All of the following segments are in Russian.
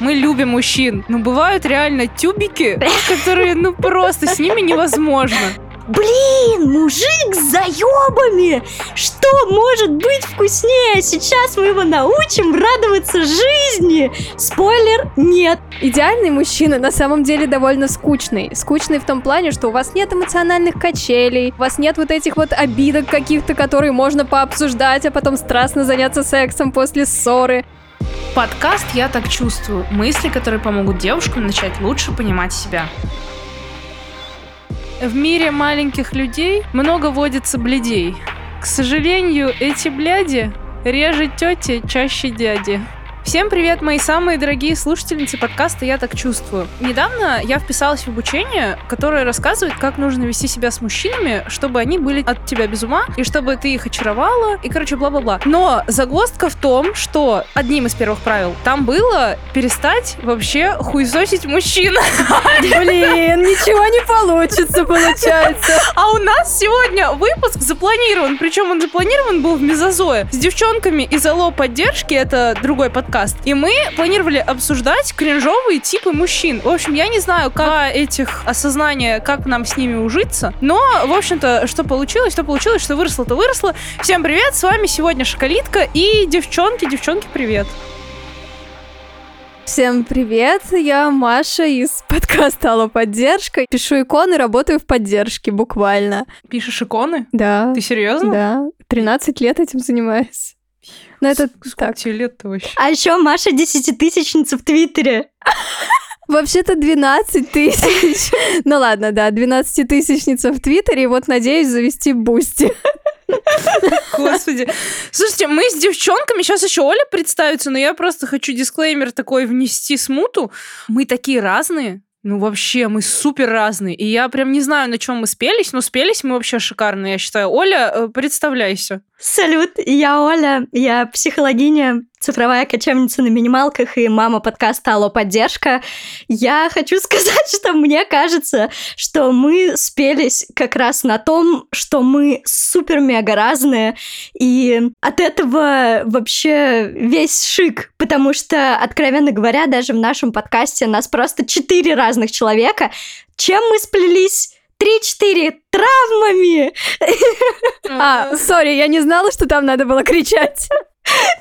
Мы любим мужчин, но бывают реально тюбики, которые, ну просто с ними невозможно. Блин, мужик с заебами! Что может быть вкуснее? Сейчас мы его научим радоваться жизни! Спойлер, нет! Идеальный мужчина на самом деле довольно скучный. Скучный в том плане, что у вас нет эмоциональных качелей, у вас нет вот этих вот обидок каких-то, которые можно пообсуждать, а потом страстно заняться сексом после ссоры. Подкаст «Я так чувствую» – мысли, которые помогут девушкам начать лучше понимать себя. В мире маленьких людей много водится бледей. К сожалению, эти бляди реже тети, чаще дяди. Всем привет, мои самые дорогие слушательницы подкаста «Я так чувствую». Недавно я вписалась в обучение, которое рассказывает, как нужно вести себя с мужчинами, чтобы они были от тебя без ума, и чтобы ты их очаровала, и, короче, бла-бла-бла. Но загвоздка в том, что одним из первых правил там было перестать вообще хуесосить мужчин. Блин, ничего не получится, получается. А у нас сегодня выпуск запланирован, причем он запланирован был в Мезозое с девчонками из Алло поддержки, это другой подкаст, подкаст. И мы планировали обсуждать кринжовые типы мужчин. В общем, я не знаю, как этих осознания, как нам с ними ужиться. Но, в общем-то, что получилось, что получилось, что выросло, то выросло. Всем привет, с вами сегодня Шоколитка и девчонки. Девчонки, привет. Всем привет, я Маша из подкаста «Алло, поддержка». Пишу иконы, работаю в поддержке, буквально. Пишешь иконы? Да. Ты серьезно? Да. 13 лет этим занимаюсь. Ну, это Сколько так. тебе лет-то вообще? А еще Маша десятитысячница в Твиттере. Вообще-то 12 тысяч. Ну ладно, да, 12-тысячница в Твиттере, и вот надеюсь завести Boosty. Господи. Слушайте, мы с девчонками, сейчас еще Оля представится, но я просто хочу дисклеймер такой внести смуту. Мы такие разные. Ну, вообще, мы супер разные. И я прям не знаю, на чем мы спелись, но спелись мы вообще шикарно, я считаю. Оля, э, представляйся. Салют, я Оля, я психологиня, цифровая кочевница на минималках и мама подкаста «Алло, поддержка». Я хочу сказать, что мне кажется, что мы спелись как раз на том, что мы супер-мега разные, и от этого вообще весь шик, потому что, откровенно говоря, даже в нашем подкасте нас просто четыре разных человека. Чем мы сплелись? Три-четыре травмами. А, сори, я не знала, что там надо было кричать.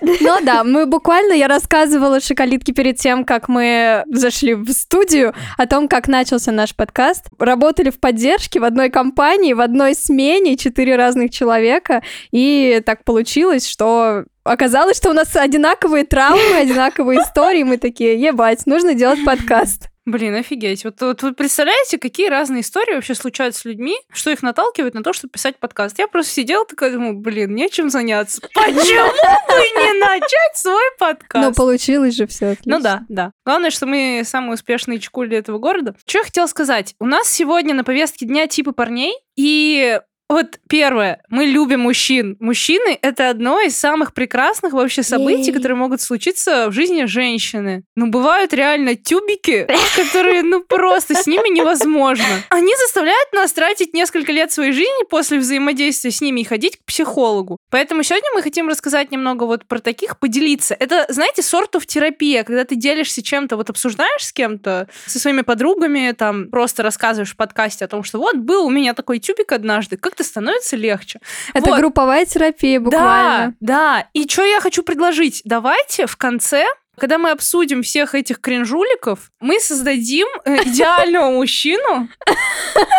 Ну да, мы буквально, я рассказывала Шоколитке перед тем, как мы зашли в студию, о том, как начался наш подкаст. Работали в поддержке в одной компании, в одной смене, четыре разных человека, и так получилось, что оказалось, что у нас одинаковые травмы, одинаковые истории, мы такие, ебать, нужно делать подкаст. Блин, офигеть. Вот, вот вы представляете, какие разные истории вообще случаются с людьми, что их наталкивает на то, чтобы писать подкаст. Я просто сидела такая, думаю, блин, нечем заняться. Почему бы не начать свой подкаст? Ну, получилось же все. Ну да, да. Главное, что мы самые успешные чекули этого города. Что я хотела сказать? У нас сегодня на повестке дня типы парней, и вот первое, мы любим мужчин. Мужчины — это одно из самых прекрасных вообще событий, Ей. которые могут случиться в жизни женщины. Ну, бывают реально тюбики, которые, ну, просто с ними невозможно. Они заставляют нас тратить несколько лет своей жизни после взаимодействия с ними и ходить к психологу. Поэтому сегодня мы хотим рассказать немного вот про таких, поделиться. Это, знаете, сортов терапия, когда ты делишься чем-то, вот обсуждаешь с кем-то, со своими подругами, там, просто рассказываешь в подкасте о том, что вот был у меня такой тюбик однажды, как ты как становится легче. Это вот. групповая терапия буквально. Да, да. И что я хочу предложить? Давайте в конце когда мы обсудим всех этих кринжуликов, мы создадим э, идеального мужчину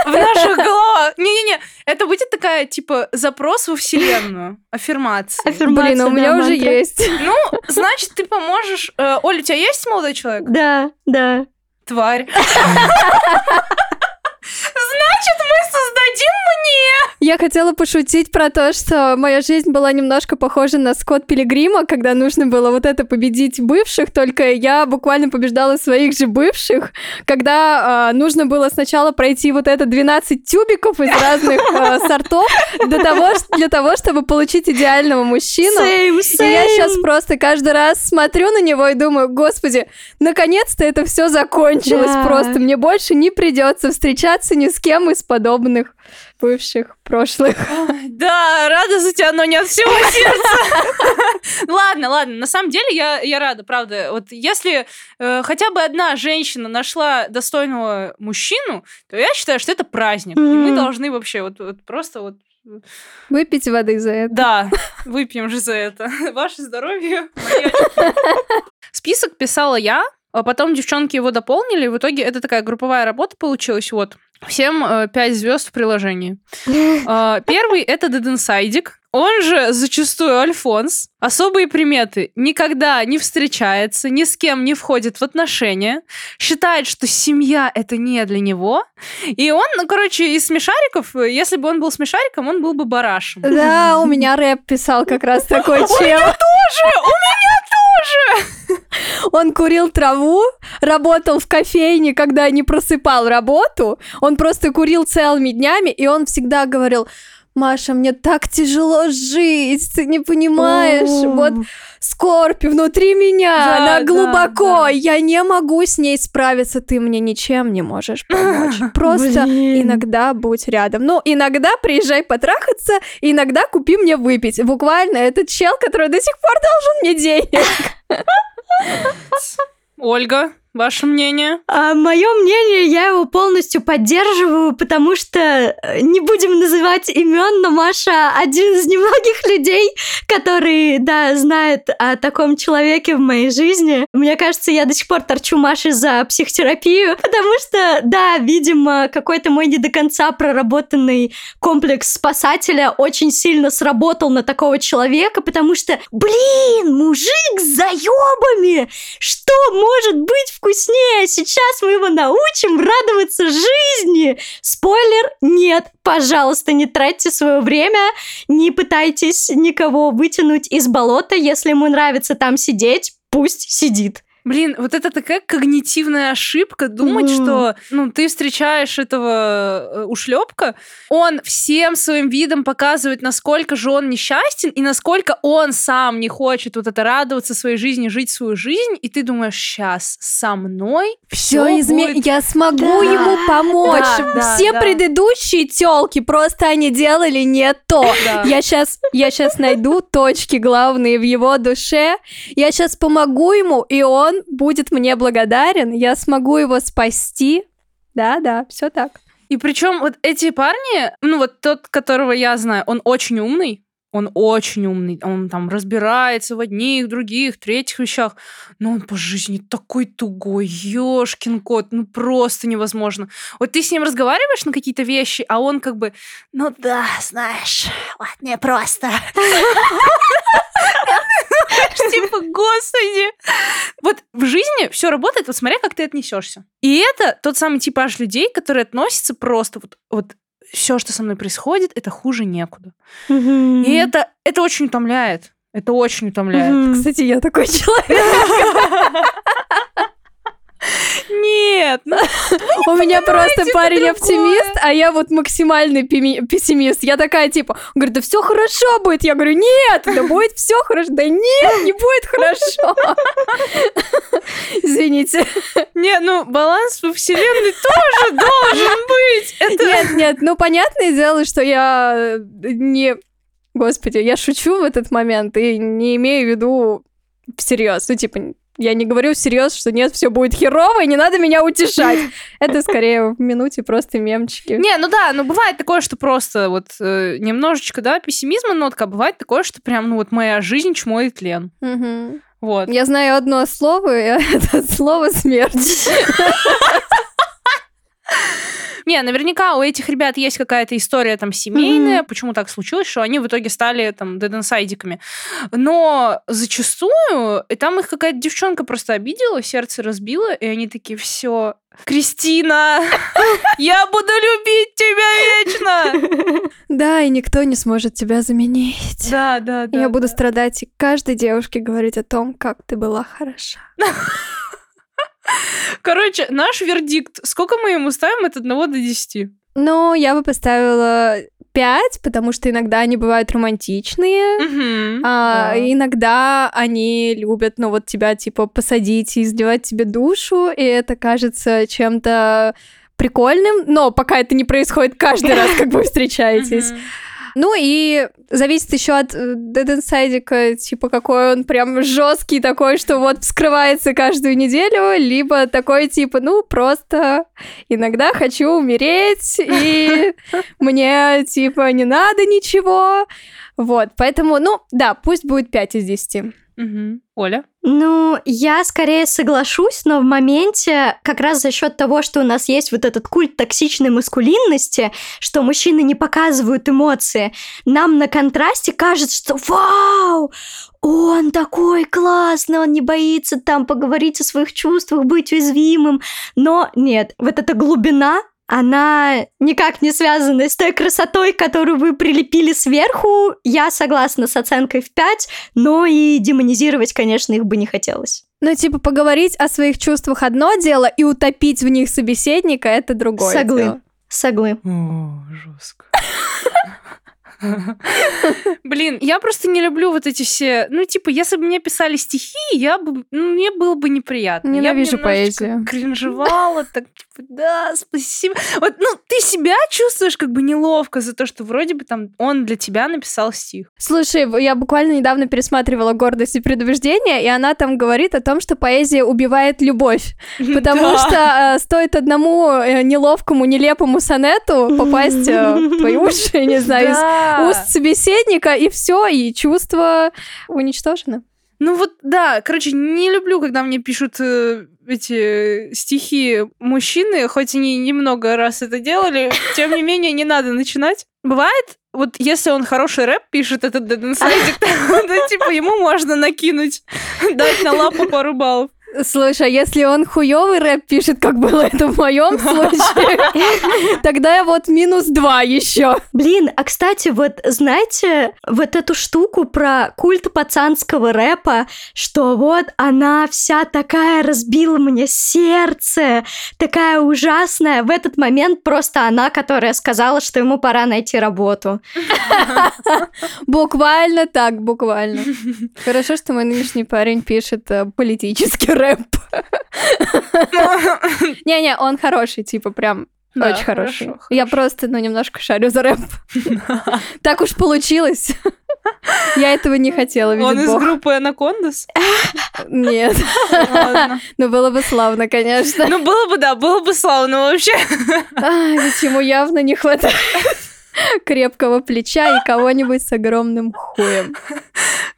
в наших головах. Не-не-не, это будет такая, типа, запрос во вселенную. Аффирмация. Блин, у меня уже есть. Ну, значит, ты поможешь... Э, Оля, у тебя есть молодой человек? Да, да. Тварь. Значит, мы создадим мне! Я хотела пошутить про то, что моя жизнь была немножко похожа на Скотт Пилигрима, когда нужно было вот это победить бывших, только я буквально побеждала своих же бывших, когда э, нужно было сначала пройти вот это 12 тюбиков из разных э, сортов для того, для того, чтобы получить идеального мужчину. Same, same. И я сейчас просто каждый раз смотрю на него и думаю, господи, наконец-то это все закончилось yeah. просто. Мне больше не придется встречаться ни с кем из подобных бывших, прошлых. Да, рада за тебя, но не от всего сердца. Ладно, ладно, на самом деле я, я рада, правда. Вот если э, хотя бы одна женщина нашла достойного мужчину, то я считаю, что это праздник. И мы должны вообще вот, вот просто вот... Выпить воды за это. Да, выпьем же за это. Ваше здоровье. Список писала я, а потом девчонки его дополнили, и в итоге это такая групповая работа получилась. Вот. Всем э, пять звезд в приложении. А, Первый это Деденсайдик. Он же зачастую Альфонс. Особые приметы. Никогда не встречается, ни с кем не входит в отношения. Считает, что семья это не для него. И он, ну, короче, из смешариков, э, если бы он был смешариком, он был бы барашем. Да, у меня рэп писал как раз такой чел. Тоже! У меня тоже! Он курил траву, работал в кофейне, когда не просыпал работу. Он просто курил целыми днями, и он всегда говорил, Маша, мне так тяжело жить, ты не понимаешь, О. вот скорбь внутри меня, Да, она да, глубоко, да. я не могу с ней справиться, ты мне ничем не можешь помочь. Просто Блин. иногда будь рядом. Ну, иногда приезжай потрахаться, иногда купи мне выпить. Буквально этот чел, который до сих пор должен мне денег. Ольга, ваше мнение? А мое мнение, я его полностью поддерживаю, потому что э, не будем называть имен, но Маша один из немногих людей, который, да, знает о таком человеке в моей жизни. Мне кажется, я до сих пор торчу Маше за психотерапию, потому что, да, видимо, какой-то мой не до конца проработанный комплекс спасателя очень сильно сработал на такого человека, потому что, блин, мужик с заебами! Что может быть вкуснее? Сейчас мы его научим радоваться жизни. Спойлер, нет. Пожалуйста, не тратьте свое время, не пытайтесь никого вытянуть из болота. Если ему нравится там сидеть, пусть сидит. Блин, вот это такая когнитивная ошибка думать, Мгм. что ну ты встречаешь этого э, ушлепка, он всем своим видом показывает, насколько же он несчастен и насколько он сам не хочет вот это радоваться своей жизни, жить свою жизнь, и ты думаешь, сейчас со мной Все все изме... будет Я смогу Да. ему помочь. Да, да, Все да. предыдущие телки просто они делали не то. Да. Я сейчас, я сейчас найду точки главные в его душе. Я сейчас помогу ему, и он будет мне благодарен. Я смогу его спасти. Да, да, все так. И причем вот эти парни, ну вот тот, которого я знаю, он очень умный, он очень умный, он там разбирается в одних, других, третьих вещах, но он по жизни такой тугой, ёшкин кот, ну просто невозможно. Вот ты с ним разговариваешь на какие-то вещи, а он как бы, ну да, знаешь, вот не просто. Типа, господи. Вот в жизни все работает, вот смотря, как ты отнесешься. И это тот самый типаж людей, которые относятся просто вот, вот все, что со мной происходит, это хуже некуда. И это, это очень утомляет. Это очень утомляет. Кстати, я такой человек. Нет, ну, У меня просто парень оптимист, а я вот максимальный пессимист. Я такая типа, он говорит, да все хорошо будет. Я говорю, нет, да будет все хорошо. Да нет, не будет хорошо. Извините. не, ну баланс во вселенной тоже должен быть. Это Нет, нет, ну понятное дело, что я э, не... Господи, я шучу в этот момент и не имею в виду всерьез. Ну, типа, я не говорю всерьез, что нет, все будет херово, и не надо меня утешать. Это скорее в минуте просто мемчики. Не, ну да, ну бывает такое, что просто вот э, немножечко, да, пессимизма нотка, а бывает такое, что прям, ну вот моя жизнь чмо и тлен. Мгм. Вот. Я знаю одно слово, и это слово смерть. Не, наверняка у этих ребят есть какая-то история там семейная, почему так случилось, что они в итоге стали там деденсайдиками. Но зачастую, и там их какая-то девчонка просто обидела, сердце разбила, и они такие, все, Кристина, я буду любить тебя вечно. Да, и никто не сможет тебя заменить. Да, да, да. Я буду да. страдать и каждой девушке говорить о том, как ты была хороша. Короче, наш вердикт. Сколько мы ему ставим от 1 до 10? Ну, я бы поставила 5, потому что иногда они бывают романтичные. Мгм, А, да. Иногда они любят, ну вот тебя типа посадить и изливать тебе душу, и это кажется чем-то прикольным, но пока это не происходит каждый раз, как вы встречаетесь. Ну и зависит еще от э, Dead Inside, типа какой он прям жесткий такой, что вот вскрывается каждую неделю, либо такой типа, ну просто иногда хочу умереть, и мне типа не надо ничего. Вот, поэтому, ну да, пусть будет 5 из 10. Угу. Оля? Ну, я скорее соглашусь, но в моменте как раз за счет того, что у нас есть вот этот культ токсичной маскулинности, что мужчины не показывают эмоции, нам на контрасте кажется, что вау, он такой классный, он не боится там поговорить о своих чувствах, быть уязвимым. Но нет, вот эта глубина, она никак не связана с той красотой, которую вы прилепили сверху. Я согласна с оценкой в 5, но и демонизировать, конечно, их бы не хотелось. Ну, типа, поговорить о своих чувствах одно дело, и утопить в них собеседника это другое Соглы. дело. Соглы. О, жестко. Блин, я просто не люблю вот эти все... Ну, типа, если бы мне писали стихи, я бы... Ну, мне было бы неприятно. Ненавижу я бы поэзию. кринжевала, так, типа, да, спасибо. Вот, ну, ты себя чувствуешь как бы неловко за то, что вроде бы там он для тебя написал стих. Слушай, я буквально недавно пересматривала «Гордость и предубеждение», и она там говорит о том, что поэзия убивает любовь. Потому что э, стоит одному э, неловкому, нелепому сонету попасть э, в твои уши, не знаю, из уст собеседника, и все, и чувство уничтожено. Ну вот, да, короче, не люблю, когда мне пишут э, эти стихи мужчины, хоть они немного раз это делали, тем не менее, не надо начинать. Бывает, вот если он хороший рэп пишет, этот Dead Inside, то типа ему можно накинуть, дать на лапу пару баллов. Слушай, а если он хуёвый рэп пишет, как было это в моем случае, тогда я вот минус два еще. Блин, а кстати, вот знаете, вот эту штуку про культ пацанского рэпа, что вот она вся такая разбила мне сердце, такая ужасная. В этот момент просто она, которая сказала, что ему пора найти работу. Буквально так, буквально. Хорошо, что мой нынешний парень пишет э, политический рэп. Не-не, он хороший, типа прям Да, очень хороший. хорошо, Я хорошо. просто, ну, немножко шарю за рэп. Так уж получилось. Я этого не хотела, Он из Бог. группы Анакондас? Нет. Ну, было бы славно, конечно. Ну, было бы, да, было бы славно вообще. А, ведь ему явно не хватает крепкого плеча и кого-нибудь с огромным хуем.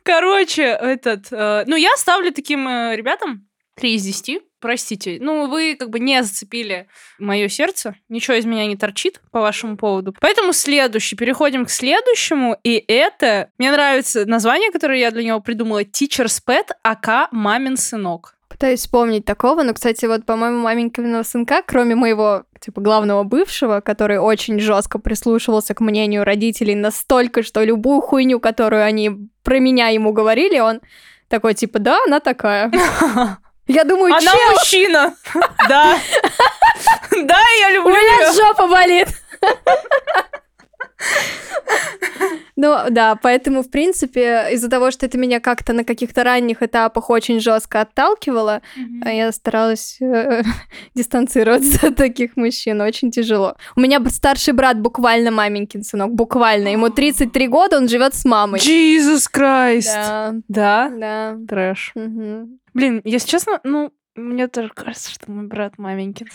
Короче, этот... э, ну, я ставлю таким э, ребятам 3 из 10. Простите. Ну, вы как бы не зацепили мое сердце. Ничего из меня не торчит по вашему поводу. Поэтому следующий. Переходим к следующему. И это... Мне нравится название, которое я для него придумала. Teacher's Pet, АК «Мамин сынок». Пытаюсь вспомнить такого, но, кстати, вот, по-моему, маменькиного сынка, кроме моего, типа, главного бывшего, который очень жестко прислушивался к мнению родителей настолько, что любую хуйню, которую они про меня ему говорили, он такой, типа, да, она такая. Я думаю, Она чел, мужчина! Да. Да, я у люблю меня её. жопа болит. Ну да, поэтому, в принципе, из-за того, что это меня как-то на каких-то ранних этапах очень жестко отталкивало, а я старалась э, дистанцироваться от таких мужчин. Очень тяжело. У меня старший брат буквально маменькин сынок, буквально. Ему 33 года, он живет с мамой. Jesus Christ. Да, Да? да. Трэш. Мгм. Блин, если честно, ну, мне тоже кажется, что мой брат маменькин.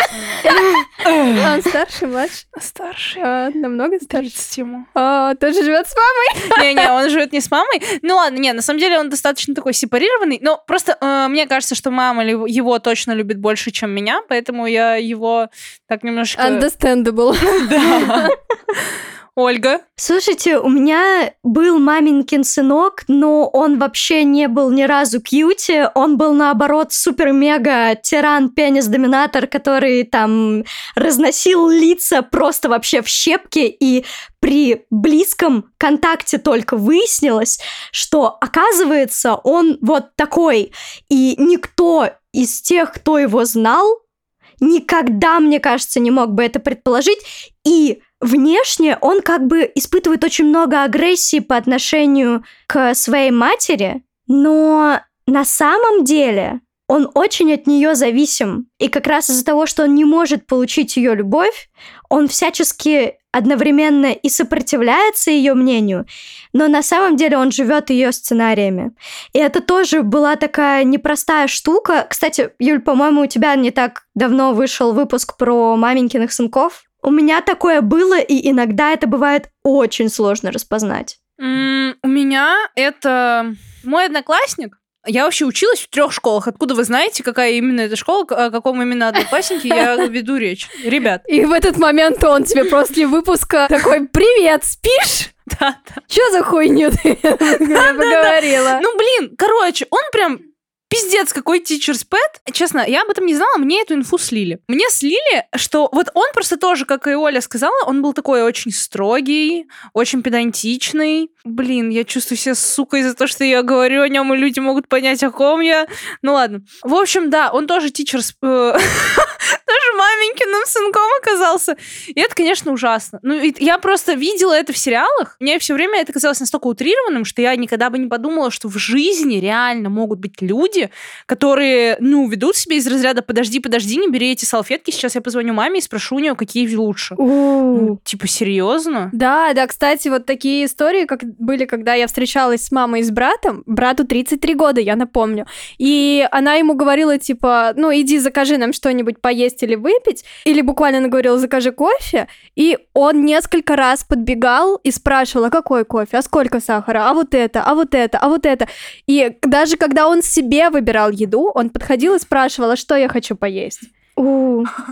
А Он старший, младший? Старший. А, намного старше. 30 ему. А, тоже живет с мамой? Не-не, он живет не с мамой. Ну ладно, не, на самом деле он достаточно такой сепарированный. Но просто э, мне кажется, что мама его точно любит больше, чем меня, поэтому я его так немножко... Understandable. Да. Ольга. Слушайте, у меня был маменькин сынок, но он вообще не был ни разу кьюти. Он был, наоборот, супер-мега тиран-пенис-доминатор, который там разносил лица просто вообще в щепки. И при близком контакте только выяснилось, что, оказывается, он вот такой. И никто из тех, кто его знал, никогда, мне кажется, не мог бы это предположить. И внешне он как бы испытывает очень много агрессии по отношению к своей матери, но на самом деле он очень от нее зависим. И как раз из-за того, что он не может получить ее любовь, он всячески одновременно и сопротивляется ее мнению, но на самом деле он живет ее сценариями. И это тоже была такая непростая штука. Кстати, Юль, по-моему, у тебя не так давно вышел выпуск про маменькиных сынков. У меня такое было, и иногда это бывает очень сложно распознать. М, У меня это мой одноклассник. Я вообще училась в трех школах. Откуда вы знаете, какая именно эта школа, о каком именно однокласснике я веду речь? Ребят, И в этот момент он тебе после выпуска такой, привет, спишь? да, да. Чё за хуйню ты поговорила? Ну, блин, короче, он прям пиздец какой teacher's pet. Честно, я об этом не знала, мне эту инфу слили. Мне слили, что вот он просто тоже, как и Оля сказала, он был такой очень строгий, очень педантичный. Блин, я чувствую себя сукой за то, что я говорю о нем, и люди могут понять, о ком я. Ну ладно. В общем, да, он тоже teacher's... э, Тоже маменькиным сынком оказался. И это, конечно, ужасно. Ну, я просто видела это в сериалах. Мне все время это казалось настолько утрированным, что я никогда бы не подумала, что в жизни реально могут быть люди, которые, ну, ведут себя из разряда «подожди, подожди, не бери эти салфетки, сейчас я позвоню маме и спрошу у нее, какие лучше». Ну, типа, серьезно? Да, да, кстати, вот такие истории, как были, когда я встречалась с мамой и с братом. Брату 33 года, я напомню. И она ему говорила, типа, ну, иди закажи нам что-нибудь поесть или выпить. Или буквально она говорила, закажи кофе. И он несколько раз подбегал и спрашивал, а какой кофе, а сколько сахара, а вот это, а вот это, а вот это. И даже когда он себе выбирал еду, он подходил и спрашивал, а что я хочу поесть.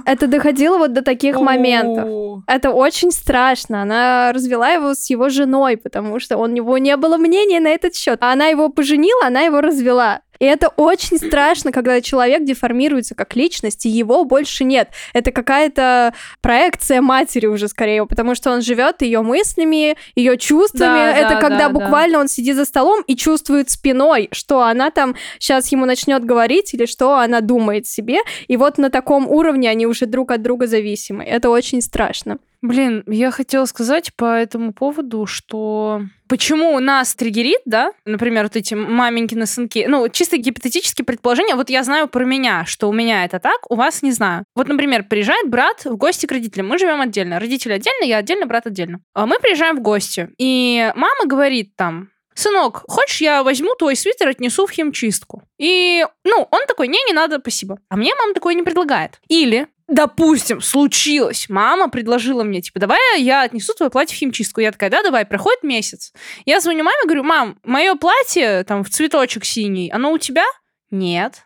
Это доходило вот до таких моментов. Это очень страшно. Она развела его с его женой, потому что у него не было мнения на этот счет. Она его поженила, она его развела. И это очень страшно, когда человек деформируется как личность, и его больше нет. Это какая-то проекция матери уже скорее, потому что он живет ее мыслями, ее чувствами. Да, это да, когда да, да. буквально он сидит за столом и чувствует спиной, что она там сейчас ему начнет говорить или что она думает себе. И вот на таком уровне они уже друг от друга зависимы. Это очень страшно. Блин, я хотела сказать по этому поводу, что почему нас триггерит, да, например, вот эти маменькины сынки, ну, чисто гипотетические предположения, вот я знаю про меня, что у меня это так, у вас не знаю. Вот, например, приезжает брат в гости к родителям, мы живем отдельно, родители отдельно, я отдельно, брат отдельно. А мы приезжаем в гости, и мама говорит там, сынок, хочешь, я возьму твой свитер, отнесу в химчистку? И, ну, он такой, не, не надо, спасибо. А мне мама такое не предлагает. Или, допустим, случилось, мама предложила мне, типа, давай я отнесу твое платье в химчистку. Я такая, да, давай, проходит месяц. Я звоню маме, говорю, мам, мое платье, там, в цветочек синий, оно у тебя? Нет.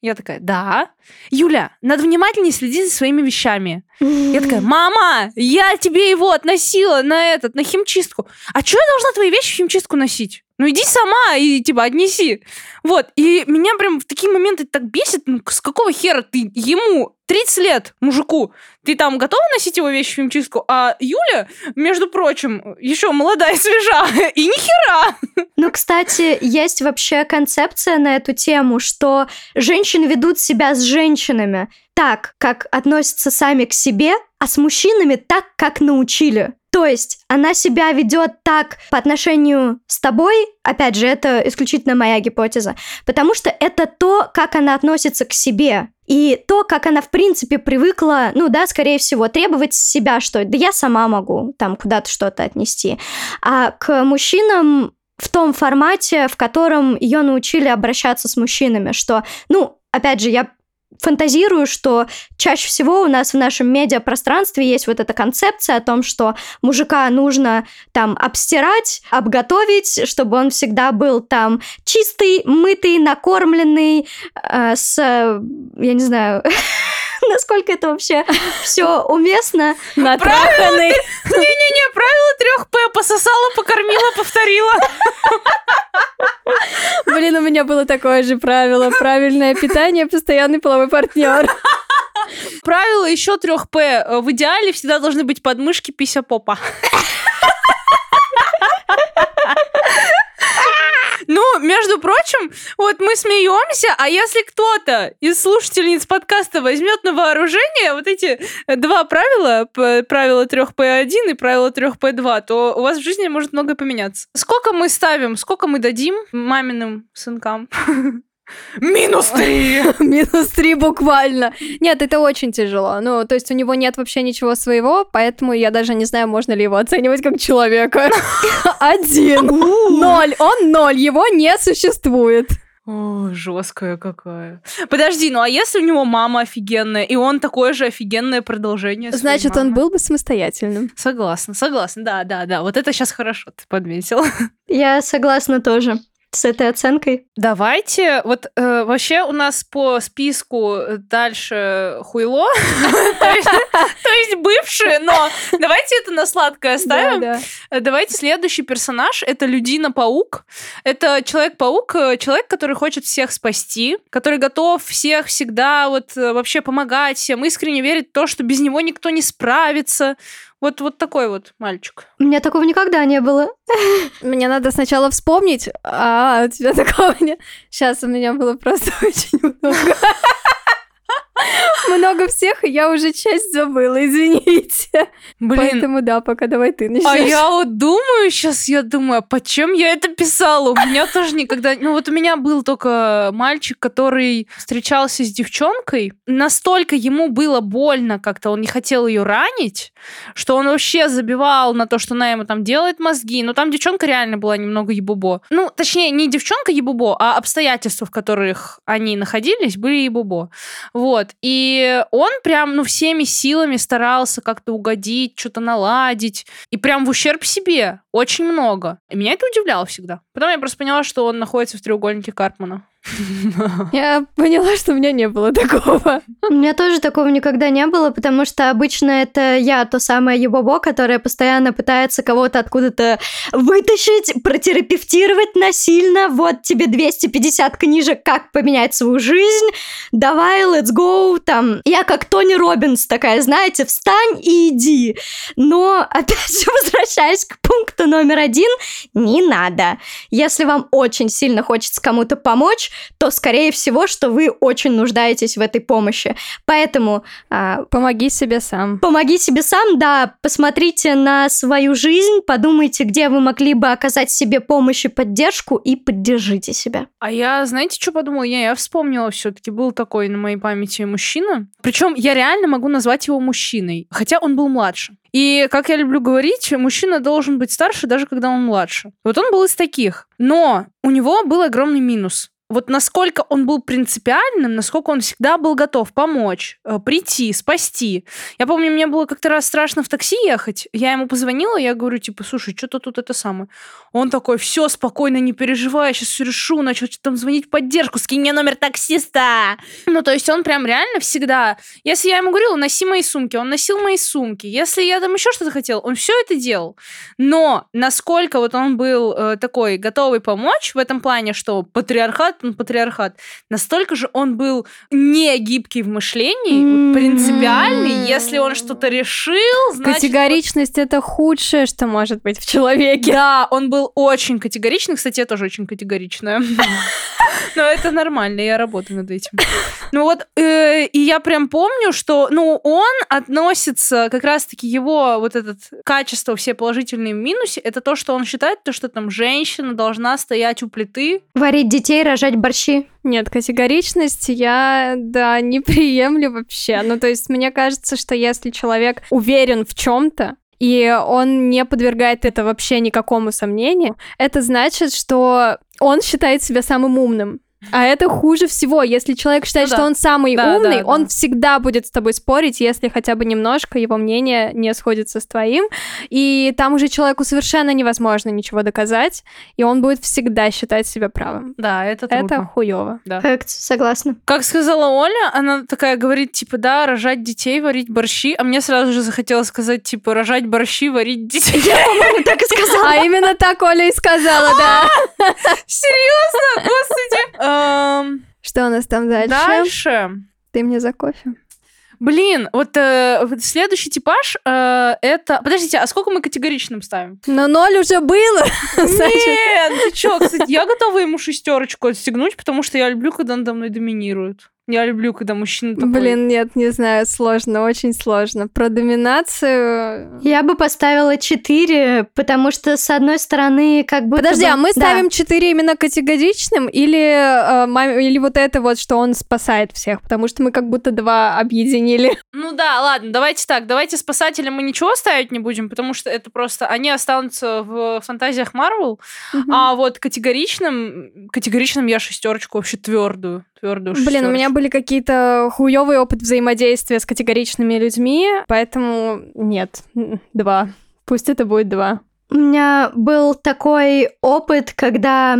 Я такая, да. Юля, надо внимательнее следить за своими вещами. Я такая, мама, я тебе его относила на этот, на химчистку. А что я должна твои вещи в химчистку носить? Ну иди сама и типа отнеси. Вот, и меня прям в такие моменты так бесит, ну, с какого хера ты ему 30 лет, мужику, ты там готова носить его вещи в химчистку, а Юля, между прочим, еще молодая свежа, и ни хера. Ну, кстати, есть вообще концепция на эту тему, что женщины ведут себя с женщинами так, как относятся сами к себе, а с мужчинами так, как научили. То есть она себя ведет так по отношению с тобой, опять же, это исключительно моя гипотеза, потому что это то, как она относится к себе. И то, как она, в принципе, привыкла, ну да, скорее всего, требовать себя, что да я сама могу там куда-то что-то отнести. А к мужчинам в том формате, в котором ее научили обращаться с мужчинами, что, ну, опять же, я фантазирую, что чаще всего у нас в нашем медиапространстве есть вот эта концепция о том, что мужика нужно там обстирать, обготовить, чтобы он всегда был там чистый, мытый, накормленный, э, с, я не знаю, насколько это вообще все уместно. Натраханный. Не-не-не, правило трех П. Пососала, покормила, повторила. Блин, у меня было такое же правило. Правильное питание, постоянный половой партнер. Правило еще трех П. В идеале всегда должны быть подмышки, пися, попа. Ну, между прочим, вот мы смеемся, а если кто-то из слушательниц подкаста возьмет на вооружение вот эти два правила, правило 3П1 и правило 3П2, то у вас в жизни может многое поменяться. Сколько мы ставим, сколько мы дадим маминым сынкам? Минус три! Минус три буквально. Нет, это очень тяжело. Ну, то есть у него нет вообще ничего своего, поэтому я даже не знаю, можно ли его оценивать как человека. Один. Ноль. Он ноль. Его не существует. О, жесткая какая. Подожди, ну а если у него мама офигенная, и он такое же офигенное продолжение? своей Значит, он мамы? был бы самостоятельным. Согласна, согласна, да, да, да. Вот это сейчас хорошо ты подметил. Я согласна тоже с этой оценкой. Давайте, вот э, вообще у нас по списку дальше хуйло, то есть бывшие, но давайте это на сладкое оставим. Э, Давайте следующий персонаж это Людина-паук. Это Человек-паук, э, человек, который хочет всех спасти, который готов всех всегда вот э, вообще помогать всем, искренне верит в то, что без него никто не справится. Вот, вот такой вот мальчик. У меня такого никогда не было. Мне надо сначала вспомнить. А, у тебя такого нет. Сейчас у меня было просто очень много. Много всех, и я уже часть забыла, извините. Блин, Поэтому да, пока давай ты А начнешь. я вот думаю, сейчас я думаю, а почем я это писала? У меня тоже никогда... Ну вот у меня был только мальчик, который встречался с девчонкой. Настолько ему было больно как-то, он не хотел ее ранить, что он вообще забивал на то, что она ему там делает мозги. Но там девчонка реально была немного ебубо. Ну, точнее, не девчонка ебубо, а обстоятельства, в которых они находились, были ебубо. Вот. И он прям, ну, всеми силами старался как-то угодить, что-то наладить. И прям в ущерб себе. Очень много. И меня это удивляло всегда. Потом я просто поняла, что он находится в треугольнике Карпмана. Я поняла, что у меня не было такого. У меня тоже такого никогда не было, потому что обычно это я, то самое ебобо, которое постоянно пытается кого-то откуда-то вытащить, протерапевтировать насильно. Вот тебе 250 книжек, как поменять свою жизнь. Давай, let's go. Там, я как Тони Робинс такая, знаете, встань и иди. Но, опять же, возвращаясь к пункту номер один, не надо. Если вам очень сильно хочется кому-то помочь, то, скорее всего, что вы очень нуждаетесь в этой помощи. Поэтому а, Помоги себе сам. помоги себе сам, да, посмотрите на свою жизнь, подумайте, где вы могли бы оказать себе помощь и поддержку, и поддержите себя. А я, знаете, что подумала? Я, я вспомнила все-таки, был такой на моей памяти мужчина. Причем я реально могу назвать его мужчиной, хотя он был младше. И, как я люблю говорить, мужчина должен быть старше, даже когда он младше. Вот он был из таких. Но у него был огромный минус. Вот насколько он был принципиальным, насколько он всегда был готов помочь, э, прийти, спасти. Я помню, мне было как-то раз страшно в такси ехать. Я ему позвонила, я говорю, типа, слушай, что-то тут это самое. Он такой, все, спокойно, не переживай, сейчас все решу, начал там звонить в поддержку, скинь мне номер таксиста. Ну, то есть он прям реально всегда... Если я ему говорила, носи мои сумки, он носил мои сумки. Если я там еще что-то хотел, он все это делал. Но насколько вот он был э, такой готовый помочь в этом плане, что патриархат, он патриархат, настолько же он был не гибкий в мышлении, вот М. принципиальный. Если он что-то решил, значит... Категоричность это худшее, что может быть в человеке. Да, он был очень категоричный. Кстати, я тоже очень категоричная. Но это нормально, я работаю над этим. Ну вот, э, и я прям помню, что, ну, он относится, как раз-таки его вот это качество все положительные в минусе, это то, что он считает, то, что там женщина должна стоять у плиты. Варить детей, рожать борщи. Нет, категоричность я, да, не приемлю вообще. Ну, то есть мне кажется, что если человек уверен в чем-то, и он не подвергает это вообще никакому сомнению, это значит, что он считает себя самым умным. А это хуже всего. Если человек считает, Ну да. что он самый Да, умный, да, он да. всегда будет с тобой спорить, если хотя бы немножко его мнение не сходится с твоим. И там уже человеку совершенно невозможно ничего доказать, и он будет всегда считать себя правым. Да, это Это трудно. хуево. Да. Факт, согласна. Как сказала Оля, она такая говорит, типа, да, рожать детей, варить борщи. А мне сразу же захотелось сказать, типа, рожать борщи, варить детей. По-моему, так и сказала. А именно так Оля и сказала, да. Серьезно? Господи. Что у нас там дальше? Дальше. Ты мне за кофе. Блин, вот э, следующий типаж э, это... Подождите, а сколько мы категоричным ставим? Но ноль уже было. Нет, ты чё, кстати, я готова ему шестерочку отстегнуть, потому что я люблю, когда надо мной доминирует. Я люблю, когда мужчина такой... Блин, нет, не знаю, сложно, очень сложно. Про доминацию... Я бы поставила 4, потому что, с одной стороны, как бы... Подожди, а мы да. ставим 4 именно категоричным или, э, мам- или вот это вот, что он спасает всех? Потому что мы как будто два объединили. Ну да, ладно, давайте так, давайте спасателям мы ничего ставить не будем, потому что это просто... Они останутся в фантазиях Марвел, а вот категоричным... Категоричным я шестерочку вообще твердую. Твердую Блин, у меня были какие-то хуёвый опыт взаимодействия с категоричными людьми, поэтому нет, два. Пусть это будет два. У меня был такой опыт, когда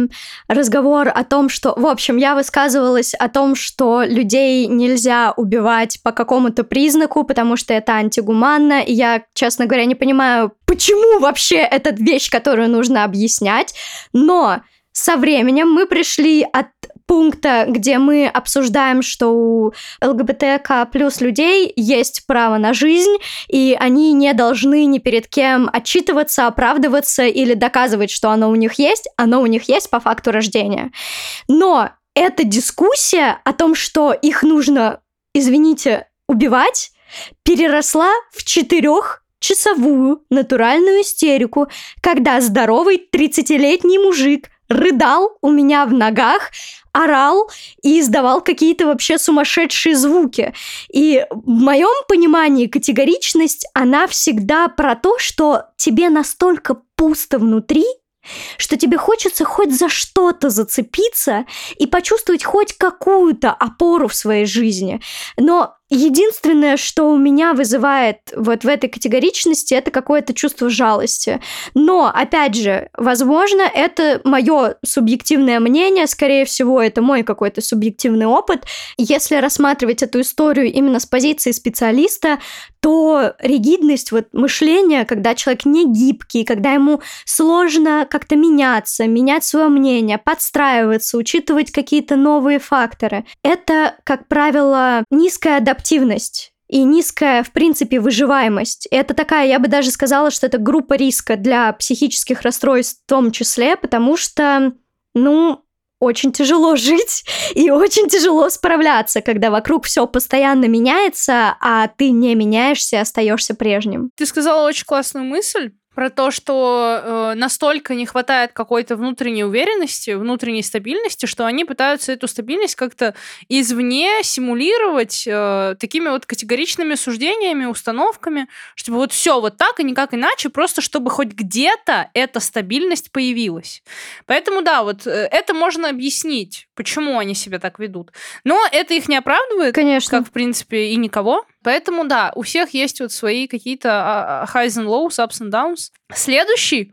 разговор о том, что... В общем, я высказывалась о том, что людей нельзя убивать по какому-то признаку, потому что это антигуманно, и я, честно говоря, не понимаю, почему вообще эта вещь, которую нужно объяснять, но со временем мы пришли от пункта, где мы обсуждаем, что у ЛГБТК плюс людей есть право на жизнь, и они не должны ни перед кем отчитываться, оправдываться или доказывать, что оно у них есть, оно у них есть по факту рождения. Но эта дискуссия о том, что их нужно, извините, убивать, переросла в четырех часовую натуральную истерику, когда здоровый 30-летний мужик рыдал у меня в ногах, орал и издавал какие-то вообще сумасшедшие звуки. И в моем понимании категоричность, она всегда про то, что тебе настолько пусто внутри, что тебе хочется хоть за что-то зацепиться и почувствовать хоть какую-то опору в своей жизни. Но единственное, что у меня вызывает вот в этой категоричности, это какое-то чувство жалости. Но, опять же, возможно, это мое субъективное мнение, скорее всего, это мой какой-то субъективный опыт. Если рассматривать эту историю именно с позиции специалиста, то ригидность вот мышления, когда человек не гибкий, когда ему сложно как-то меняться, менять свое мнение, подстраиваться, учитывать какие-то новые факторы, это, как правило, низкая адаптивность и низкая, в принципе, выживаемость. Это такая, я бы даже сказала, что это группа риска для психических расстройств в том числе, потому что, ну, очень тяжело жить и очень тяжело справляться, когда вокруг все постоянно меняется, а ты не меняешься, остаешься прежним. Ты сказала очень классную мысль про то, что э, настолько не хватает какой-то внутренней уверенности, внутренней стабильности, что они пытаются эту стабильность как-то извне симулировать э, такими вот категоричными суждениями, установками, чтобы вот все вот так и никак иначе, просто чтобы хоть где-то эта стабильность появилась. Поэтому да, вот э, это можно объяснить, почему они себя так ведут. Но это их не оправдывает, Конечно. как в принципе и никого. Поэтому да, у всех есть вот свои какие-то а, а, highs and lows, ups and downs. Следующий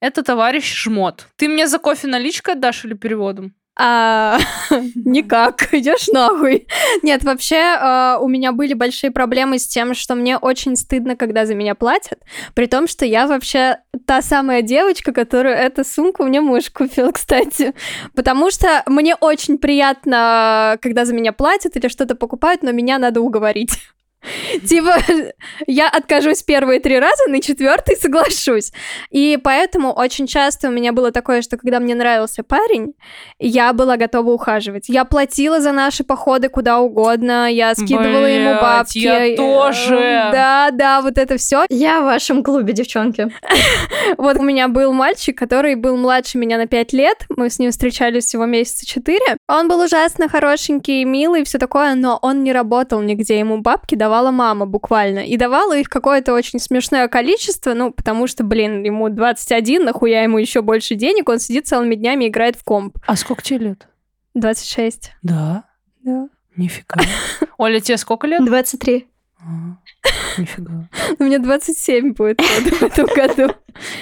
это товарищ Жмот. Ты мне за кофе наличкой отдашь или переводом? А, никак, идешь нахуй. Нет, вообще а, у меня были большие проблемы с тем, что мне очень стыдно, когда за меня платят, при том, что я вообще та самая девочка, которую эту сумку мне муж купил, кстати. Потому что мне очень приятно, когда за меня платят или что-то покупают, но меня надо уговорить. Типа, я откажусь первые три раза, на четвертый соглашусь. И поэтому очень часто у меня было такое, что когда мне нравился парень, я была готова ухаживать. Я платила за наши походы куда угодно, я скидывала ему бабки. я тоже. Да, да, вот это все. Я в вашем клубе, девчонки. Вот у меня был мальчик, который был младше меня на 5 лет. Мы с ним встречались всего месяца 4. Он был ужасно хорошенький, милый, все такое, но он не работал нигде. Ему бабки давала мама буквально. И давала их какое-то очень смешное количество, ну, потому что, блин, ему 21, нахуя ему еще больше денег, он сидит целыми днями и играет в комп. А сколько тебе лет? 26. Да, Да. нифига. Оля, тебе сколько лет? 23. А, Нифига. У меня 27 будет в этом году,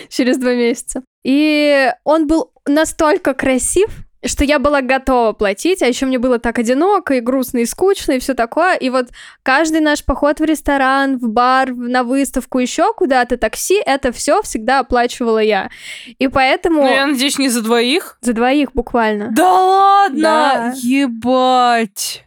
через два месяца. И он был настолько красив, что я была готова платить, а еще мне было так одиноко и грустно и скучно и все такое. И вот каждый наш поход в ресторан, в бар, на выставку, еще куда-то, такси, это все всегда оплачивала я. И поэтому Ну, я надеюсь, не за двоих? за двоих буквально. Да ладно! Да. Ебать!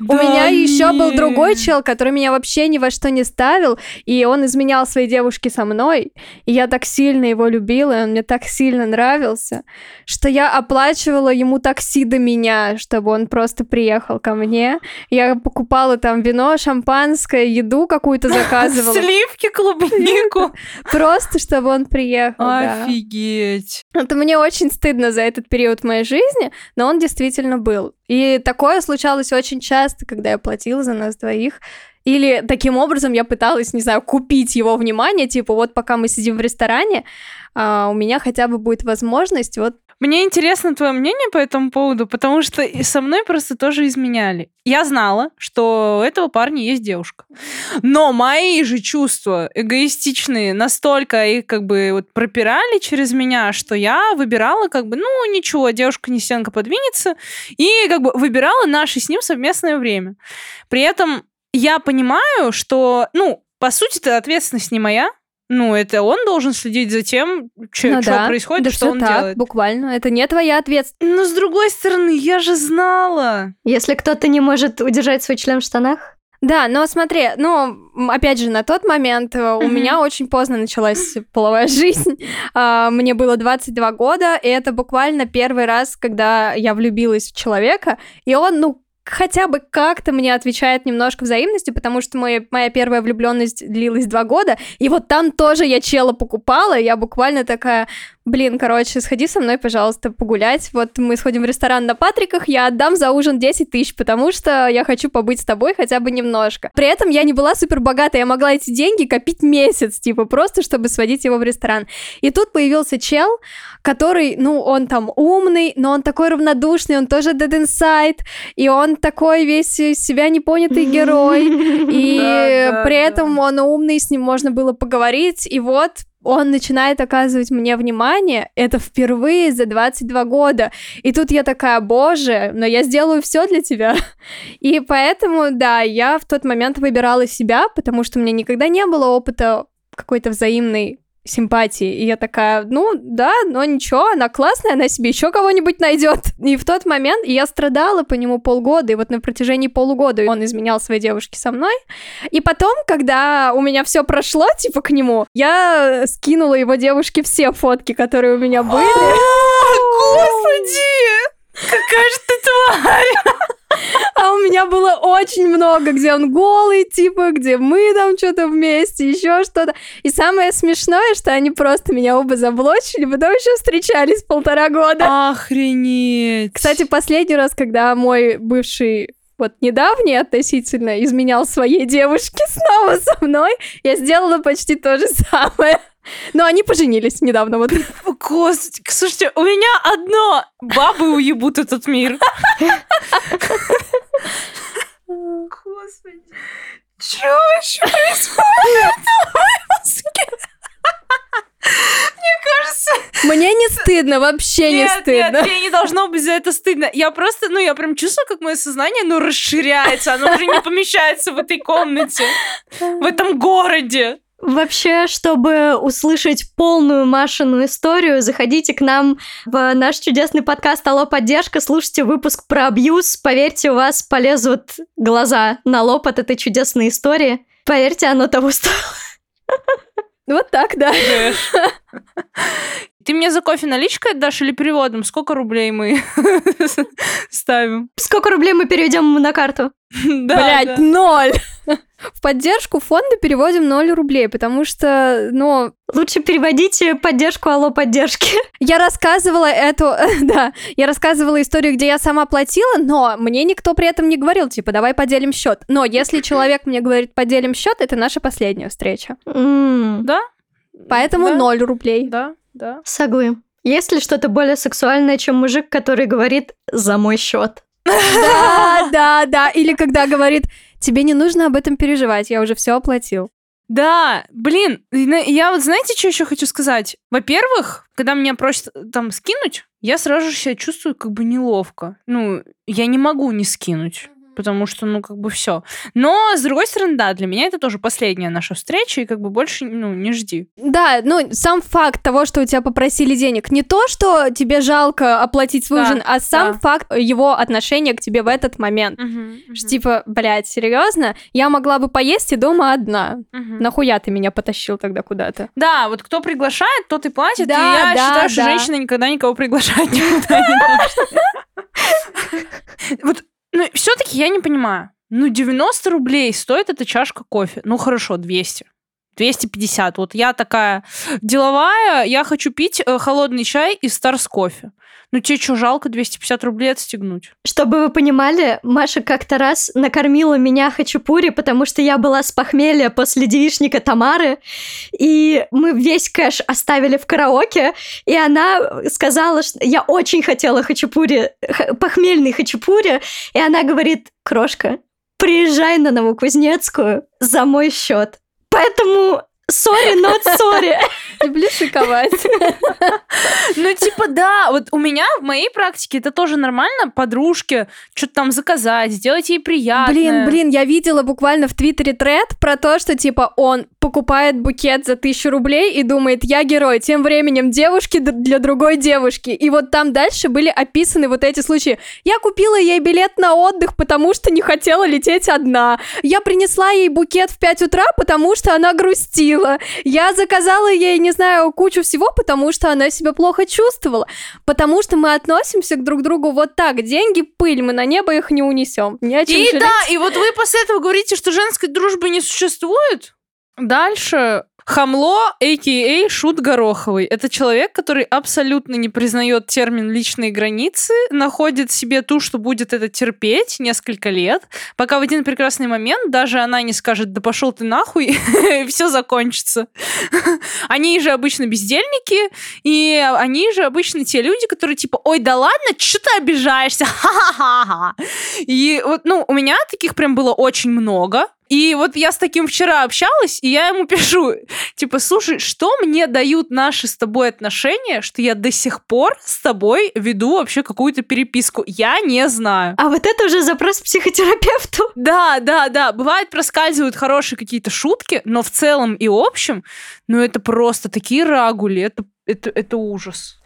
У меня еще был другой чел, который меня вообще ни во что не ставил, и он изменял своей девушке со мной, и я так сильно его любила, и он мне так сильно нравился, что я оплачивала ему такси до меня, чтобы он просто приехал ко мне. Я покупала там вино, шампанское, еду какую-то заказывала. Сливки, клубнику. Просто, чтобы он приехал. Офигеть. Это мне очень стыдно за этот период моей жизни, но он действительно был. И такое случалось очень часто, когда я платила за нас двоих. Или таким образом я пыталась, не знаю, купить его внимание, типа вот пока мы сидим в ресторане, а, у меня хотя бы будет возможность вот Мне интересно твое мнение по этому поводу, потому что со мной просто тоже изменяли. Я знала, что у этого парня есть девушка. Но мои же чувства эгоистичные настолько их как бы вот пропирали через меня, что я выбирала как бы, ну ничего, девушка не стенка подвинется, и как бы выбирала наше с ним совместное время. При этом я понимаю, что, ну, по сути, это ответственность не моя, ну, это он должен следить за тем, что ну да, происходит, да и что он так, делает. буквально. Это не твоя ответственность. Но с другой стороны, я же знала. Если кто-то не может удержать свой член в штанах, Да, но смотри, ну, опять же, на тот момент э, у Мгм. меня очень поздно началась половая жизнь. А, Мне было 22 года, и это буквально первый раз, когда я влюбилась в человека, и он, ну, хотя бы как-то мне отвечает немножко взаимностью, потому что мой, моя первая влюбленность длилась два года, и вот там тоже я чела покупала, я буквально такая, блин, короче, сходи со мной, пожалуйста, погулять, вот мы сходим в ресторан на Патриках, я отдам за ужин 10 тысяч, потому что я хочу побыть с тобой хотя бы немножко. При этом я не была супер богата, я могла эти деньги копить месяц, типа, просто чтобы сводить его в ресторан. И тут появился чел, который, ну, он там умный, но он такой равнодушный, он тоже dead inside, и он такой весь из себя непонятый герой, и при этом он умный, с ним можно было поговорить, и вот он начинает оказывать мне внимание, это впервые за 22 года. И тут я такая, боже, но я сделаю все для тебя. И поэтому, да, я в тот момент выбирала себя, потому что у меня никогда не было опыта какой-то взаимной симпатии. И я такая, ну да, но ничего, она классная, она себе еще кого-нибудь найдет. И в тот момент я страдала по нему полгода, и вот на протяжении полугода он изменял своей девушке со мной. И потом, когда у меня все прошло, типа, к нему, я скинула его девушке все фотки, которые у меня были. Господи! Какая же ты тварь! А у меня было очень много, где он голый, типа, где мы там что-то вместе, еще что-то. И самое смешное, что они просто меня оба заблочили, потом еще встречались полтора года. Охренеть! Кстати, последний раз, когда мой бывший вот недавний относительно изменял своей девушке снова со мной, я сделала почти то же самое. Но они поженились недавно, вот. Господи, слушайте, у меня одно бабы уебут этот мир. Господи. Чё вообще происходит? Мне кажется... Мне не стыдно, вообще не нет, стыдно. Нет, мне не должно быть за это стыдно. Я просто, ну, я прям чувствую, как мое сознание, ну, расширяется. Оно уже не помещается в этой комнате, в этом городе. Вообще, чтобы услышать полную Машину историю, заходите к нам в наш чудесный подкаст «Алло, поддержка», слушайте выпуск про абьюз. Поверьте, у вас полезут глаза на лоб от этой чудесной истории. Поверьте, оно того стоило. Вот так, да. Ты мне за кофе наличкой отдашь или переводом? Сколько рублей мы ставим? Сколько рублей мы переведем на карту? Да, Блять, да. ноль. В поддержку фонда переводим 0 рублей, потому что, ну, Лучше переводите поддержку «Алло, поддержки». я рассказывала эту, да, я рассказывала историю, где я сама платила, но мне никто при этом не говорил, типа, давай поделим счет. Но если человек мне говорит, поделим счет, это наша последняя встреча. Да? Поэтому Да. 0 рублей. Да, да. Соглы. Есть ли что-то более сексуальное, чем мужик, который говорит «за мой счет»? Да, да, да. Или когда говорит, тебе не нужно об этом переживать, я уже все оплатил. Да, блин, на- я вот знаете, что еще хочу сказать? Во-первых, когда меня просят э, там скинуть, я сразу же себя чувствую как бы неловко. Ну, я не могу не скинуть. Потому что, ну, как бы все. Но, с другой стороны, да, для меня это тоже последняя наша встреча, и как бы больше, ну, не жди. Да, ну, сам факт того, что у тебя попросили денег, не то, что тебе жалко оплатить свой Да, ужин, а сам да. факт его отношения к тебе в этот момент. Что, Типа, блядь, серьезно? Я могла бы поесть и дома одна. Мгм. Нахуя ты меня потащил тогда куда-то? Да, вот кто приглашает, тот и платит. Да, и я да, считаю, что да. женщина никогда никого приглашать никуда не должна. Вот, ну, все-таки я не понимаю. Ну, 90 рублей стоит эта чашка кофе. Ну, хорошо, 200. 250. Вот я такая деловая, я хочу пить э, холодный чай из Старс кофе. Ну, тебе что, жалко 250 рублей отстегнуть? Чтобы вы понимали, Маша как-то раз накормила меня хачапури, потому что я была с похмелья после девичника Тамары, и мы весь кэш оставили в караоке, и она сказала, что я очень хотела хачапури, похмельный хачапури, и она говорит, крошка, приезжай на Новокузнецкую за мой счет. Поэтому сори, not sorry. Люблю шиковать. Ну, типа, да, вот у меня в моей практике это тоже нормально, подружке что-то там заказать, сделать ей приятно. Блин, блин, я видела буквально в Твиттере тред про то, что типа он покупает букет за тысячу рублей и думает, я герой. Тем временем девушки для другой девушки. И вот там дальше были описаны вот эти случаи. Я купила ей билет на отдых, потому что не хотела лететь одна. Я принесла ей букет в 5 утра, потому что она грустила. Я заказала ей, не знаю, кучу всего, потому что она себя плохо чувствовала. Потому что мы относимся к друг другу вот так. Деньги пыль, мы на небо их не унесем. Не о чем И жалеть. да, и вот вы после этого говорите, что женской дружбы не существует? Дальше. Хамло, а.к.а. Шут Гороховый. Это человек, который абсолютно не признает термин «личные границы», находит себе ту, что будет это терпеть несколько лет, пока в один прекрасный момент даже она не скажет «да пошел ты нахуй», и все закончится. Они же обычно бездельники, и они же обычно те люди, которые типа «ой, да ладно, что ты обижаешься? Ха-ха-ха!» И вот, ну, у меня таких прям было очень много. И вот я с таким вчера общалась, и я ему пишу, типа, слушай, что мне дают наши с тобой отношения, что я до сих пор с тобой веду вообще какую-то переписку? Я не знаю. А вот это уже запрос к психотерапевту. Да, да, да, бывает проскальзывают хорошие какие-то шутки, но в целом и общем, ну это просто такие рагули, это, это, это ужас.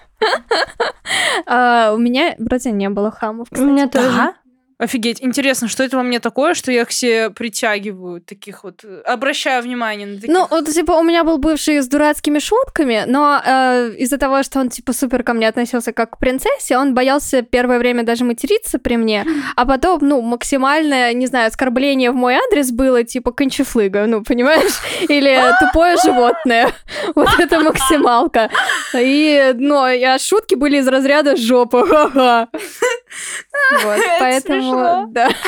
А, у меня вроде не было хамов, У меня тоже. Офигеть, интересно, что это во мне такое, что я к себе притягиваю таких вот, э, обращаю внимание на таких. Ну, вот, типа, у меня был бывший с дурацкими шутками, но э, из-за того, что он, типа, супер ко мне относился как к принцессе, он боялся первое время даже материться при мне, а потом, ну, максимальное, не знаю, оскорбление в мой адрес было, типа, кончефлыга, ну, понимаешь? Или тупое животное. Вот это максималка. И, ну, а шутки были из разряда жопа, ха-ха. Вот, Это поэтому, смешно. да.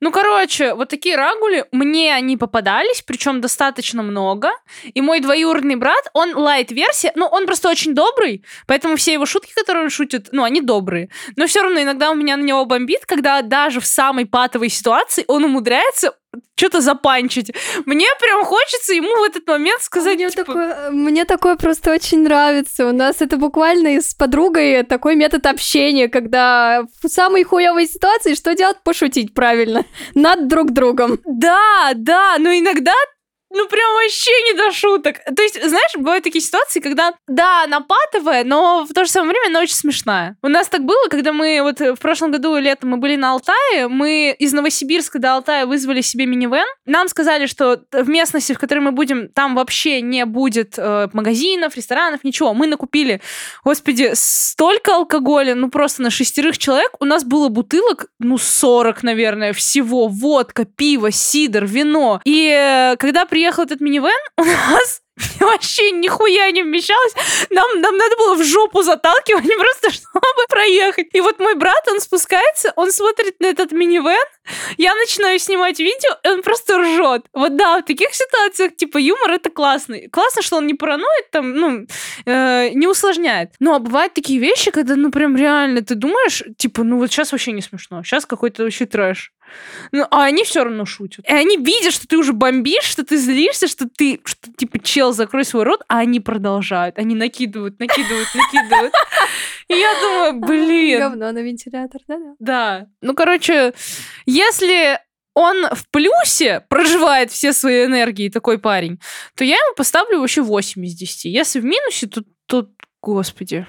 Ну, короче, вот такие рагули, мне они попадались, причем достаточно много. И мой двоюродный брат, он лайт-версия, ну, он просто очень добрый, поэтому все его шутки, которые он шутит, ну, они добрые. Но все равно иногда у меня на него бомбит, когда даже в самой патовой ситуации он умудряется что-то запанчить. Мне прям хочется ему в этот момент сказать, Мне, типа, такое, мне такое просто очень нравится. У нас это буквально с подругой такой метод общения, когда в самой хуевой ситуации что делать? Пошутить правильно. Над друг другом. Да, да, но иногда ну, прям вообще не до шуток. То есть, знаешь, бывают такие ситуации, когда, да, она патовая, но в то же самое время она очень смешная. У нас так было, когда мы вот в прошлом году летом мы были на Алтае, мы из Новосибирска до Алтая вызвали себе минивэн. Нам сказали, что в местности, в которой мы будем, там вообще не будет э, магазинов, ресторанов, ничего. Мы накупили, господи, столько алкоголя, ну, просто на шестерых человек. У нас было бутылок, ну, 40, наверное, всего. Водка, пиво, сидр, вино. И э, когда приехал этот минивэн, у нас вообще нихуя не вмещалось. Нам, нам надо было в жопу заталкивать, просто чтобы проехать. И вот мой брат, он спускается, он смотрит на этот минивэн, я начинаю снимать видео, и он просто ржет. Вот да, в таких ситуациях, типа, юмор это классно. Классно, что он не параноид, там, ну, э, не усложняет. Ну, а бывают такие вещи, когда, ну, прям реально, ты думаешь, типа, ну, вот сейчас вообще не смешно, сейчас какой-то вообще трэш. Ну, а они все равно шутят. И они видят, что ты уже бомбишь, что ты злишься, что ты, что, типа, чел, закрой свой рот, а они продолжают. Они накидывают, накидывают, накидывают. И я думаю, блин. Говно на вентилятор, да-да. Да. Ну, короче, если он в плюсе проживает все свои энергии, такой парень, то я ему поставлю вообще 8 из 10. Если в минусе, то, то господи,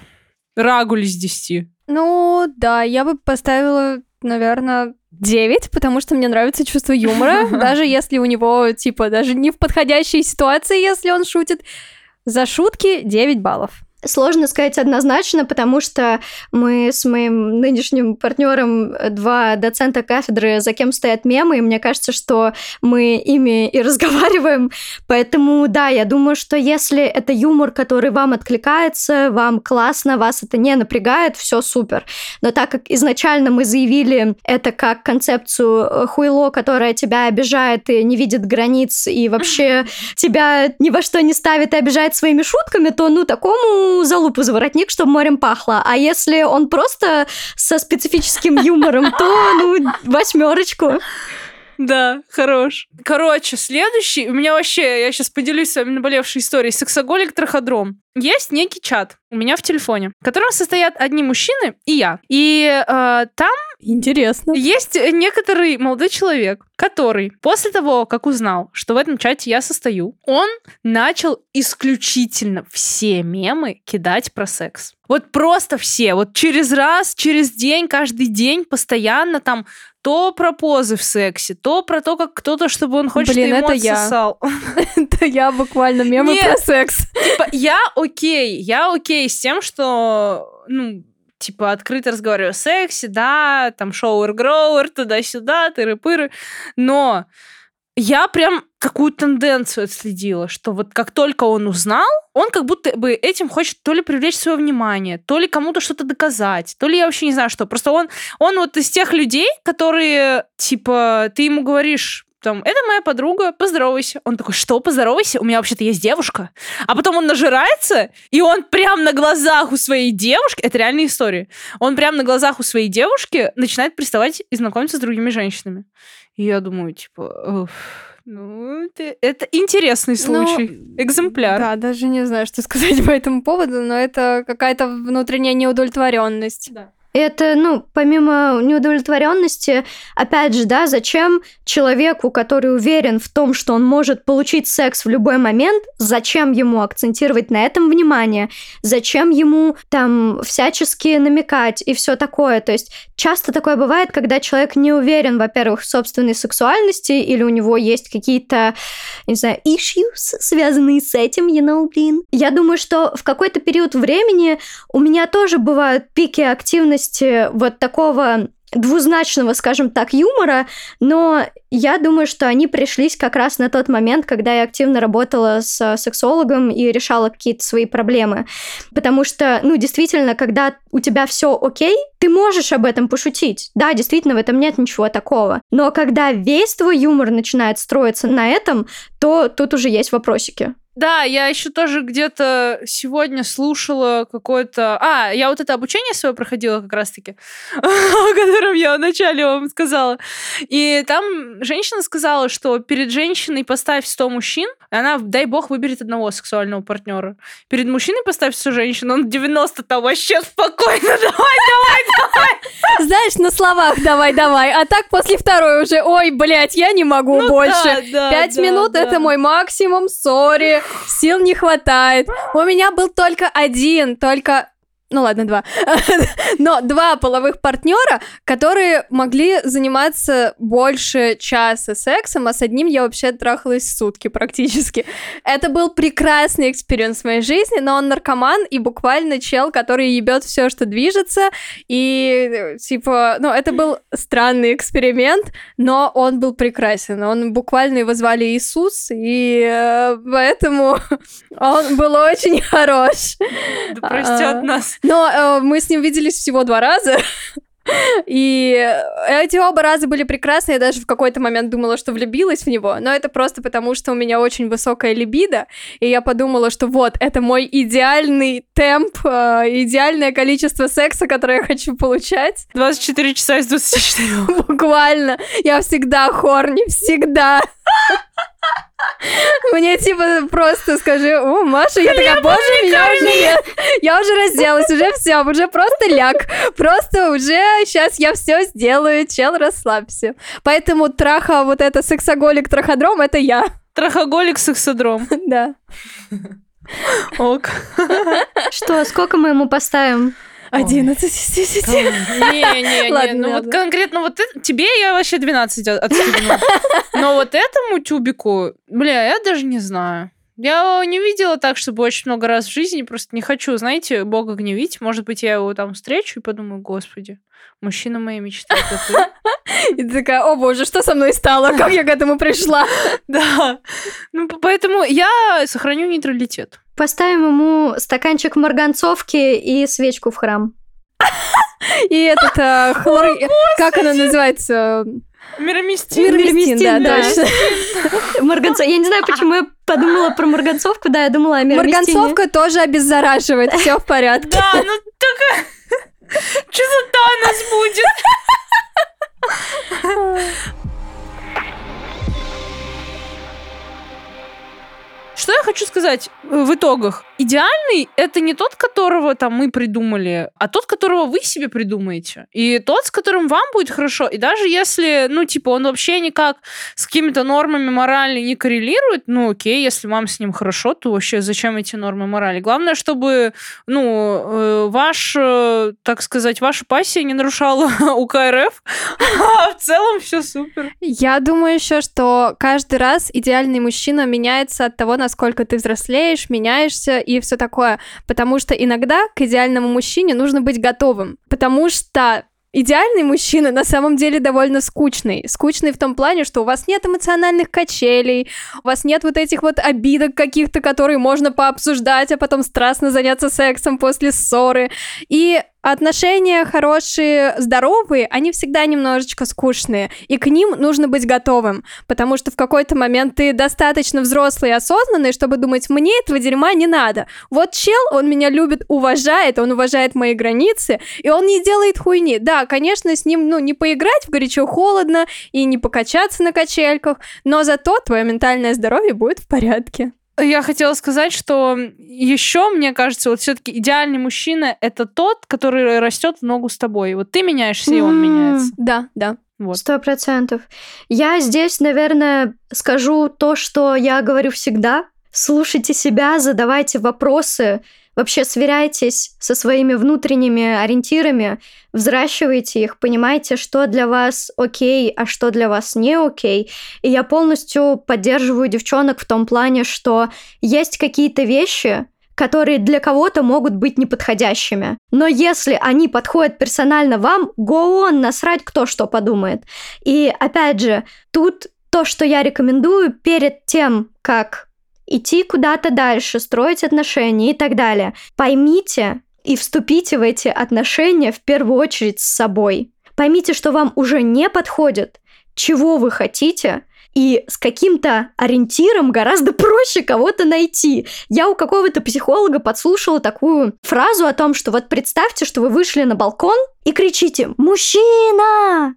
рагуль из 10. Ну, да, я бы поставила, наверное, 9, потому что мне нравится чувство юмора, даже если у него, типа, даже не в подходящей ситуации, если он шутит. За шутки 9 баллов. Сложно сказать однозначно, потому что мы с моим нынешним партнером два доцента кафедры, за кем стоят мемы, и мне кажется, что мы ими и разговариваем. Поэтому, да, я думаю, что если это юмор, который вам откликается, вам классно, вас это не напрягает, все супер. Но так как изначально мы заявили это как концепцию э, хуйло, которое тебя обижает и не видит границ, и вообще тебя ни во что не ставит и обижает своими шутками, то, ну, такому залупу за воротник, чтобы морем пахло. А если он просто со специфическим юмором, то, ну, восьмерочку. Да, хорош. Короче, следующий, у меня вообще, я сейчас поделюсь с вами наболевшей историей. Сексоголик Траходром. Есть некий чат у меня в телефоне, в котором состоят одни мужчины и я. И э, там Интересно. есть некоторый молодой человек, который после того, как узнал, что в этом чате я состою, он начал исключительно все мемы кидать про секс. Вот просто все. Вот через раз, через день, каждый день, постоянно там то про позы в сексе, то про то, как кто-то, чтобы он хочет, Блин, это я. отсосал. Это я буквально мемы про секс. Типа, я окей, я окей с тем, что, ну, типа, открыто разговариваю о сексе, да, там, шоуэр-гроуэр, туда-сюда, тыры-пыры, но я прям какую тенденцию отследила, что вот как только он узнал, он как будто бы этим хочет то ли привлечь свое внимание, то ли кому-то что-то доказать, то ли я вообще не знаю что. Просто он, он вот из тех людей, которые, типа, ты ему говоришь, там, это моя подруга, поздоровайся. Он такой, что, поздоровайся? У меня вообще-то есть девушка. А потом он нажирается, и он прям на глазах у своей девушки, это реальная история, он прям на глазах у своей девушки начинает приставать и знакомиться с другими женщинами. И я думаю, типа, «Уф, ну, это, это интересный Ну, случай, экземпляр. Да, даже не знаю, что сказать по этому поводу, но это какая-то внутренняя неудовлетворенность. Это, ну, помимо неудовлетворенности, опять же, да, зачем человеку, который уверен в том, что он может получить секс в любой момент, зачем ему акцентировать на этом внимание, зачем ему там всячески намекать и все такое. То есть часто такое бывает, когда человек не уверен, во-первых, в собственной сексуальности или у него есть какие-то, не знаю, issues, связанные с этим, you know, блин. Я думаю, что в какой-то период времени у меня тоже бывают пики активности вот такого двузначного, скажем так, юмора, но я думаю, что они пришлись как раз на тот момент, когда я активно работала с сексологом и решала какие-то свои проблемы. Потому что, ну, действительно, когда у тебя все окей, ты можешь об этом пошутить. Да, действительно, в этом нет ничего такого. Но когда весь твой юмор начинает строиться на этом, то тут уже есть вопросики. Да, я еще тоже где-то сегодня слушала какое-то... А, я вот это обучение свое проходила как раз-таки, о котором я вначале вам сказала. И там женщина сказала, что перед женщиной поставь 100 мужчин, она, дай бог, выберет одного сексуального партнера. Перед мужчиной поставь 100 женщин, он 90 там вообще спокойно, давай, давай, давай. Знаешь, на словах давай-давай, а так после второй уже, ой, блядь, я не могу Ну больше. да, да, Пять да, минут да. это мой максимум, сори, сил не хватает. У меня был только один, только... Ну ладно, два. Но два половых партнера, которые могли заниматься больше часа сексом, а с одним я вообще трахалась сутки практически. Это был прекрасный experience в моей жизни, но он наркоман и буквально чел, который ебет все, что движется. И, типа, ну, это был странный эксперимент, но он был прекрасен. Он буквально его звали Иисус, и э, поэтому он был очень хорош. Да простят А. нас. Но э, мы с ним виделись всего два раза. И эти оба раза были прекрасны. Я даже в какой-то момент думала, что влюбилась в него. Но это просто потому, что у меня очень высокая либидо. И я подумала, что вот, это мой идеальный темп, э, идеальное количество секса, которое я хочу получать. 24 часа из 24. Буквально. Я всегда хорни, всегда. Мне типа просто скажи, о, Маша, я такая, боже, меня уже нет. Я уже разделась, уже все, уже просто ляг. Просто уже сейчас я все сделаю, чел, расслабься. Поэтому траха, вот это сексоголик траходром, это я. Трахоголик сексодром. Да. Ок. Что, сколько мы ему поставим? 11 из 10. Не-не-не, Ладно, ну вот конкретно вот это- тебе я вообще 12 от- отстегну. Но вот этому тюбику, бля, я даже не знаю. Я не видела так, чтобы очень много раз в жизни, просто не хочу, знаете, Бога гневить. Может быть, я его там встречу и подумаю, господи, мужчина моей мечты, это ты. И ты такая, о боже, что со мной стало? Как я к этому пришла? Да. Ну, поэтому я сохраню нейтралитет. Поставим ему стаканчик марганцовки и свечку в храм. И этот э, хлор... Как она называется? Мироместин. Мирмистин, да, да. точно. Марганцов... Я не знаю, почему я подумала про марганцовку, да, я думала о мироместине. Марганцовка тоже обеззараживает, все в порядке. Да, ну такая... Что за Танос будет? Что я хочу сказать э, в итогах? Идеальный — это не тот, которого там мы придумали, а тот, которого вы себе придумаете. И тот, с которым вам будет хорошо. И даже если, ну, типа, он вообще никак с какими-то нормами морали не коррелирует, ну, окей, если вам с ним хорошо, то вообще зачем эти нормы морали? Главное, чтобы, ну, э, ваш, э, так сказать, ваша пассия не нарушала УК РФ, а в целом все супер. Я думаю еще, что каждый раз идеальный мужчина меняется от того, насколько ты взрослеешь, меняешься и все такое. Потому что иногда к идеальному мужчине нужно быть готовым. Потому что Идеальный мужчина на самом деле довольно скучный. Скучный в том плане, что у вас нет эмоциональных качелей, у вас нет вот этих вот обидок каких-то, которые можно пообсуждать, а потом страстно заняться сексом после ссоры. И отношения хорошие, здоровые, они всегда немножечко скучные. И к ним нужно быть готовым. Потому что в какой-то момент ты достаточно взрослый и осознанный, чтобы думать, мне этого дерьма не надо. Вот чел, он меня любит, уважает, он уважает мои границы, и он не делает хуйни. Да, конечно, с ним, ну, не поиграть в горячо-холодно и не покачаться на качельках, но зато твое ментальное здоровье будет в порядке. Я хотела сказать, что еще, мне кажется, вот все-таки идеальный мужчина это тот, который растет в ногу с тобой. Вот ты меняешься, и он меняется. Да, да. Сто процентов. Я здесь, наверное, скажу то, что я говорю всегда. Слушайте себя, задавайте вопросы, вообще сверяйтесь со своими внутренними ориентирами, взращивайте их, понимайте, что для вас окей, а что для вас не окей. И я полностью поддерживаю девчонок в том плане, что есть какие-то вещи, которые для кого-то могут быть неподходящими. Но если они подходят персонально вам, go on, насрать кто что подумает. И опять же, тут то, что я рекомендую перед тем, как идти куда-то дальше, строить отношения и так далее, поймите и вступите в эти отношения в первую очередь с собой. Поймите, что вам уже не подходит, чего вы хотите, и с каким-то ориентиром гораздо проще кого-то найти. Я у какого-то психолога подслушала такую фразу о том, что вот представьте, что вы вышли на балкон и кричите «Мужчина!»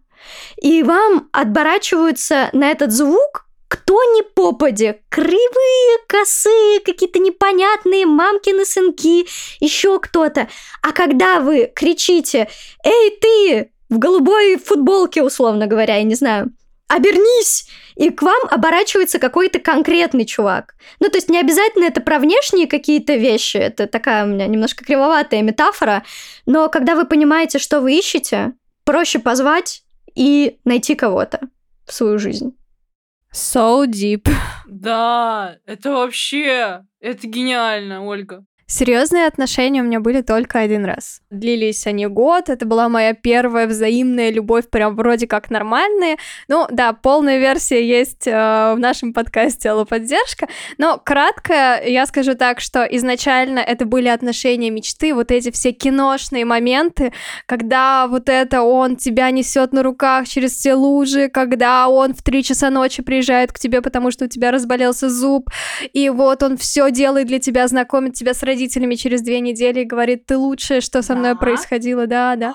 И вам отборачиваются на этот звук кто ни попади, кривые, косые, какие-то непонятные мамкины сынки, еще кто-то. А когда вы кричите «Эй, ты!» в голубой футболке, условно говоря, я не знаю, обернись, и к вам оборачивается какой-то конкретный чувак. Ну, то есть не обязательно это про внешние какие-то вещи, это такая у меня немножко кривоватая метафора, но когда вы понимаете, что вы ищете, проще позвать и найти кого-то в свою жизнь. So deep. Да, это вообще, это гениально, Ольга. Серьезные отношения у меня были только один раз. Длились они год, это была моя первая взаимная любовь, прям вроде как нормальная. Ну да, полная версия есть э, в нашем подкасте «Алло, поддержка», но кратко я скажу так, что изначально это были отношения мечты, вот эти все киношные моменты, когда вот это он тебя несет на руках через все лужи, когда он в три часа ночи приезжает к тебе, потому что у тебя разболелся зуб, и вот он все делает для тебя, знакомит тебя с родителями, родителями через две недели и говорит, ты лучшее, что со мной происходило, да, да.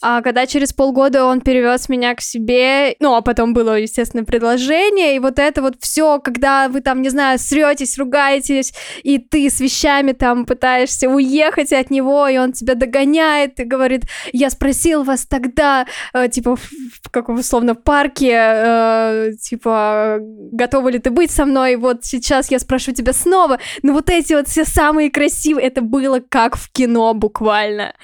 А когда через полгода он перевез меня к себе, ну, а потом было, естественно, предложение, и вот это вот все, когда вы там, не знаю, сретесь, ругаетесь, и ты с вещами там пытаешься уехать от него, и он тебя догоняет и говорит, я спросил вас тогда, э, типа, в, в каком условно парке, э, типа, готова ли ты быть со мной, и вот сейчас я спрошу тебя снова, но вот эти вот все самые красивые, это было как в кино буквально.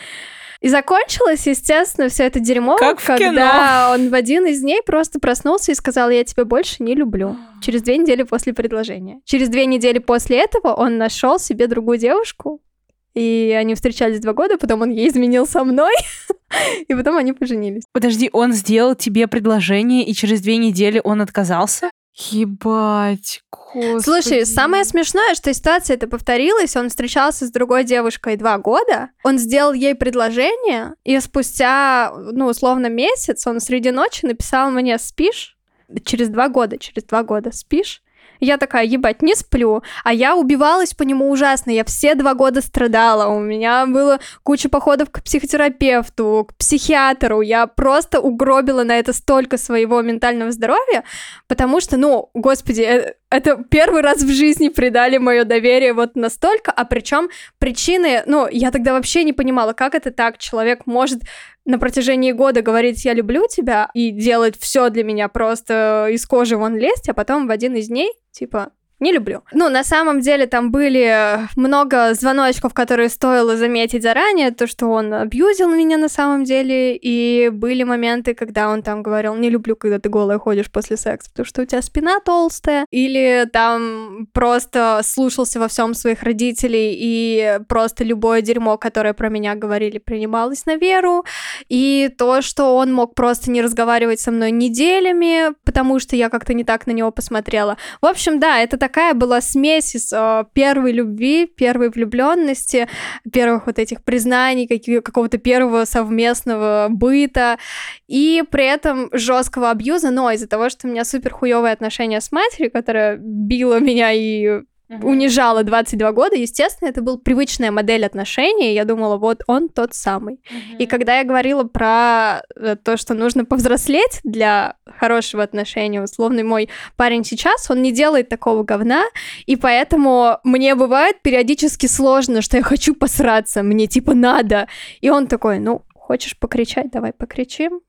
И закончилось, естественно, все это дерьмо, как когда кино. он в один из дней просто проснулся и сказал, я тебя больше не люблю. Через две недели после предложения. Через две недели после этого он нашел себе другую девушку, и они встречались два года, потом он ей изменил со мной, и потом они поженились. Подожди, он сделал тебе предложение, и через две недели он отказался? Ебать, господи. Слушай, самое смешное, что ситуация это повторилась. Он встречался с другой девушкой два года. Он сделал ей предложение, и спустя, ну, условно, месяц он среди ночи написал мне «Спишь?» Через два года, через два года «Спишь?» Я такая, ебать, не сплю. А я убивалась по нему ужасно. Я все два года страдала. У меня было куча походов к психотерапевту, к психиатру. Я просто угробила на это столько своего ментального здоровья, потому что, ну, господи, э, это первый раз в жизни предали мое доверие вот настолько, а причем причины, ну, я тогда вообще не понимала, как это так, человек может на протяжении года говорить «я люблю тебя» и делать все для меня просто из кожи вон лезть, а потом в один из дней, типа, не люблю. Ну, на самом деле там были много звоночков, которые стоило заметить заранее, то, что он абьюзил меня на самом деле, и были моменты, когда он там говорил, не люблю, когда ты голая ходишь после секса, потому что у тебя спина толстая, или там просто слушался во всем своих родителей, и просто любое дерьмо, которое про меня говорили, принималось на веру, и то, что он мог просто не разговаривать со мной неделями, потому что я как-то не так на него посмотрела. В общем, да, это так такая была смесь из э, первой любви, первой влюбленности, первых вот этих признаний, какого-то первого совместного быта, и при этом жесткого абьюза, но из-за того, что у меня супер хуевые отношения с матерью, которая била меня и угу. унижала 22 года, естественно, это был привычная модель отношений, я думала, вот он тот самый. Угу. И когда я говорила про э, то, что нужно повзрослеть для хорошего отношения, условный мой парень сейчас, он не делает такого говна, и поэтому мне бывает периодически сложно, что я хочу посраться, мне типа надо. И он такой, ну, хочешь покричать, давай покричим.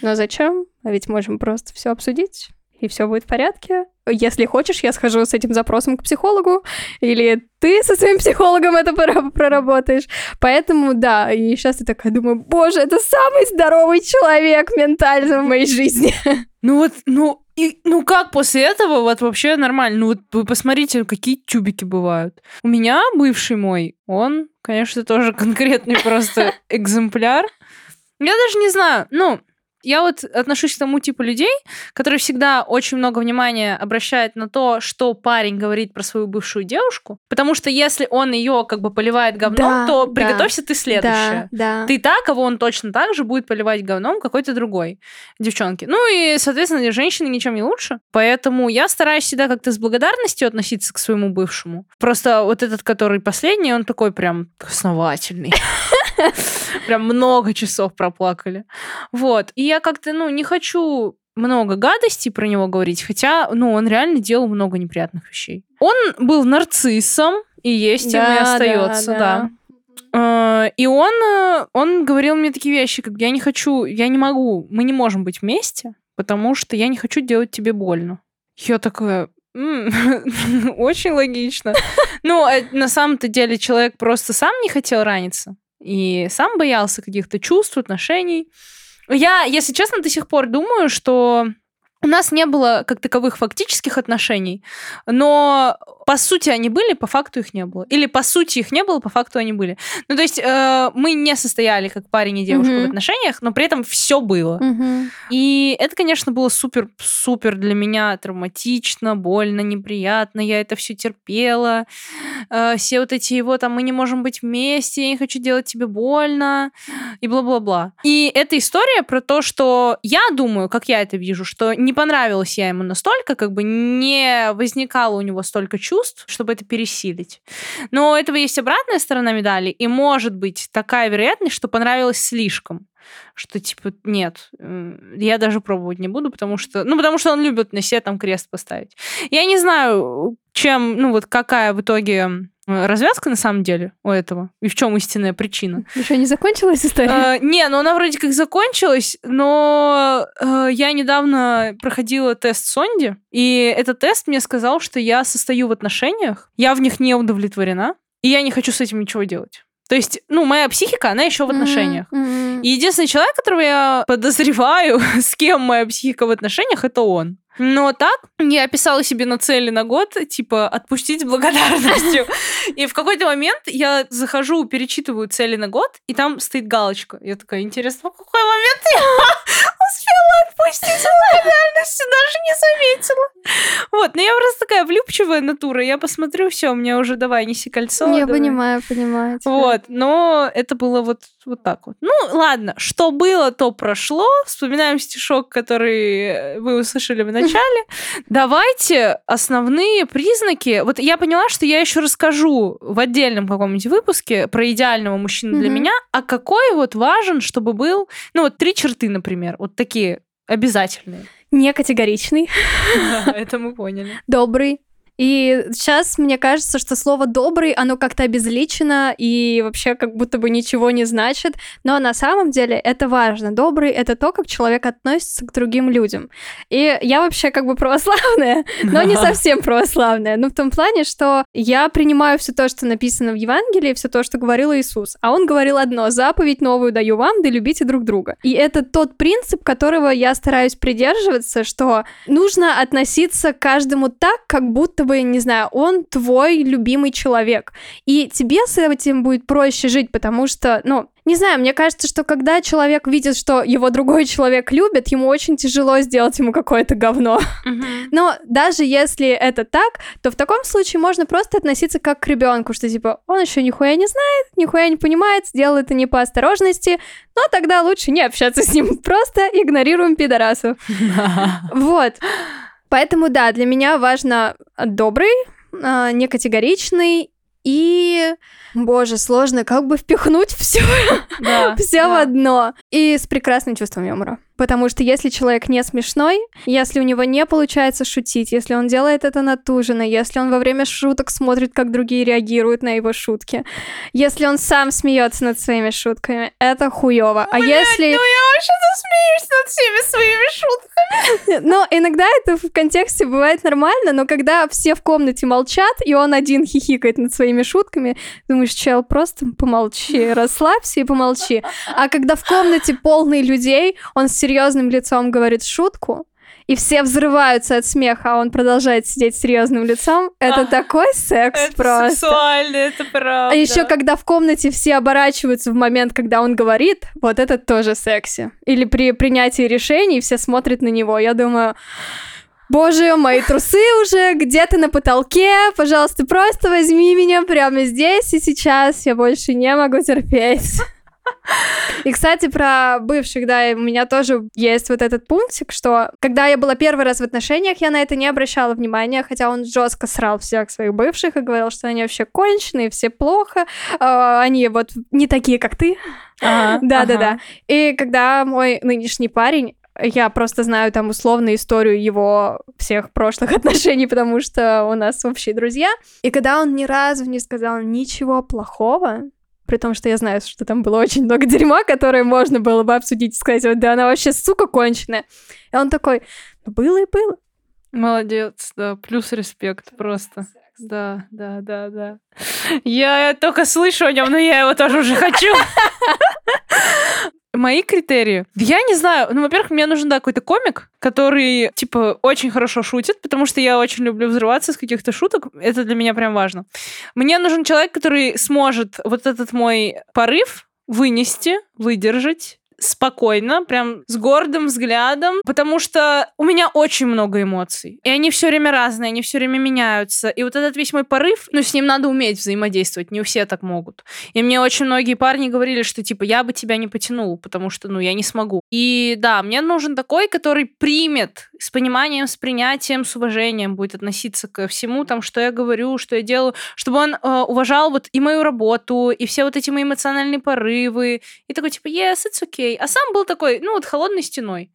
Но зачем? А ведь можем просто все обсудить и все будет в порядке. Если хочешь, я схожу с этим запросом к психологу, или ты со своим психологом это проработаешь. Поэтому, да, и сейчас я такая думаю, боже, это самый здоровый человек ментально в моей жизни. Ну вот, ну, и, ну как после этого вот вообще нормально? Ну вот вы посмотрите, какие тюбики бывают. У меня бывший мой, он, конечно, тоже конкретный просто экземпляр. Я даже не знаю, ну, я вот отношусь к тому типу людей, которые всегда очень много внимания обращают на то, что парень говорит про свою бывшую девушку, потому что если он ее как бы поливает говном, да, то приготовься да, ты следующая. Да, да. Ты та, кого он точно так же будет поливать говном какой-то другой девчонки. Ну и, соответственно, женщины ничем не лучше. Поэтому я стараюсь всегда как-то с благодарностью относиться к своему бывшему. Просто вот этот, который последний, он такой прям основательный. Прям много часов проплакали. Вот. И я как-то, ну, не хочу много гадостей про него говорить, хотя, ну, он реально делал много неприятных вещей. Он был нарциссом, и есть да, им и остается, да. да. да. И он, э, он говорил мне такие вещи, как я не хочу, я не могу, мы не можем быть вместе, потому что я не хочу делать тебе больно. Я такая, очень логично. Ну, а на самом-то деле человек просто сам не хотел раниться и сам боялся каких-то чувств, отношений. Я, если честно, до сих пор думаю, что у нас не было как таковых фактических отношений, но по сути они были, по факту их не было. Или по сути их не было, по факту они были. Ну, то есть э, мы не состояли как парень и девушка Мгм. в отношениях, но при этом все было. Мгм. И это, конечно, было супер-супер для меня травматично, больно, неприятно. Я это все терпела. Э, все вот эти его там, мы не можем быть вместе, я не хочу делать тебе больно, и бла-бла-бла. И эта история про то, что я думаю, как я это вижу, что не понравилась я ему настолько, как бы не возникало у него столько чувств, чтобы это пересилить. Но у этого есть обратная сторона медали, и может быть такая вероятность, что понравилось слишком что типа нет, я даже пробовать не буду, потому что, ну, потому что он любит на себе там крест поставить. Я не знаю, чем, ну, вот какая в итоге развязка на самом деле у этого, и в чем истинная причина. Еще не закончилась история? Э, Не, ну она вроде как закончилась, но э, я недавно проходила тест Сонди, и этот тест мне сказал, что я состою в отношениях, я в них не удовлетворена, и я не хочу с этим ничего делать. То есть, ну, моя психика, она еще в отношениях. Мгм. И единственный человек, которого я подозреваю, с кем моя психика в отношениях, это он. Но так я писала себе на цели на год, типа, отпустить с благодарностью. И в какой-то момент я захожу, перечитываю цели на год, и там стоит галочка. Я такая, интересно, в какой момент я успела с благодарностью, даже не заметила. Вот, но я просто такая влюбчивая натура. Я посмотрю, все, у меня уже давай, неси кольцо. Я давай. понимаю, понимаю. тебя. Вот, но это было вот, вот так вот. Ну, ладно, что было, то прошло. Вспоминаем стишок, который вы услышали в начале. Давайте основные признаки. Вот я поняла, что я еще расскажу в отдельном каком-нибудь выпуске про идеального мужчину для меня, а какой вот важен, чтобы был, ну, вот три черты, например, вот такие обязательные. Не категоричный, Это мы поняли. добрый. И сейчас мне кажется, что слово «добрый», оно как-то обезличено и вообще как будто бы ничего не значит. Но на самом деле это важно. Добрый — это то, как человек относится к другим людям. И я вообще как бы православная, но не совсем православная. Ну, в том плане, что я принимаю все то, что написано в Евангелии, все то, что говорил Иисус. А он говорил одно: заповедь новую даю вам, да любите друг друга. И это тот принцип, которого я стараюсь придерживаться, что нужно относиться к каждому так, как будто бы, не знаю, он твой любимый человек. И тебе с этим будет проще жить, потому что, ну, не знаю, мне кажется, что когда человек видит, что его другой человек любит, ему очень тяжело сделать ему какое-то говно. Но даже если это так, то в таком случае можно просто относиться как к ребенку, что типа он еще нихуя не знает, нихуя не понимает, сделал это не по осторожности, но тогда лучше не общаться с ним, просто игнорируем пидорасов. Вот. Поэтому да, для меня важно добрый, а, не категоричный и, боже, сложно как бы впихнуть все Да, все в одно. И с прекрасным чувством юмора. Потому что если человек не смешной, если у него не получается шутить, если он делает это натуженно, если он во время шуток смотрит, как другие реагируют на его шутки, если он сам смеется над своими шутками, это хуево. А если... Ну я вообще-то смеюсь над всеми своими шутками. Но иногда это в контексте бывает нормально, но когда все в комнате молчат, и он один хихикает над своими шутками, думаешь, чел, просто помолчи, расслабься и помолчи. А когда в комнате полный людей, он с серьезным лицом говорит шутку, и все взрываются от смеха, а он продолжает сидеть серьезным лицом, это А, такой секс Это просто. сексуально, это правда. А еще когда в комнате все оборачиваются в момент, когда он говорит, вот это тоже секси. Или при принятии решений все смотрят на него. Я думаю, боже, мои трусы уже где-то на потолке. Пожалуйста, просто возьми меня прямо здесь и сейчас. Я больше не могу терпеть. И, кстати, про бывших, да, у меня тоже есть вот этот пунктик, что когда я была первый раз в отношениях, я на это не обращала внимания, хотя он жестко срал всех своих бывших и говорил, что они вообще конченые, все плохо, а, они вот не такие, как ты. Ага, Да-да-да. ага. И когда мой нынешний парень я просто знаю там условно историю его всех прошлых отношений, потому что у нас общие друзья. И когда он ни разу не сказал ничего плохого, при том, что я знаю, что там было очень много дерьма, которое можно было бы обсудить и сказать, вот да она вообще сука конченая. И он такой, ну было и было. Молодец, да, плюс респект просто. Да, да, да, да. Я только слышу о нем, но я его тоже уже хочу. мои критерии. Я не знаю. Ну, во-первых, мне нужен, да, какой-то комик, который, типа, очень хорошо шутит, потому что я очень люблю взрываться с каких-то шуток. Это для меня прям важно. Мне нужен человек, который сможет вот этот мой порыв вынести, выдержать, спокойно, прям с гордым взглядом, потому что у меня очень много эмоций. И они все время разные, они все время меняются. И вот этот весь мой порыв, ну, с ним надо уметь взаимодействовать, не все так могут. И мне очень многие парни говорили, что, типа, я бы тебя не потянул, потому что, ну, я не смогу. И да, мне нужен такой, который примет с пониманием, с принятием, с уважением будет относиться ко всему, там, что я говорю, что я делаю, чтобы он э, уважал вот и мою работу, и все вот эти мои эмоциональные порывы, и такой, типа, yes, it's okay, окей. А сам был такой, ну, вот холодной стеной.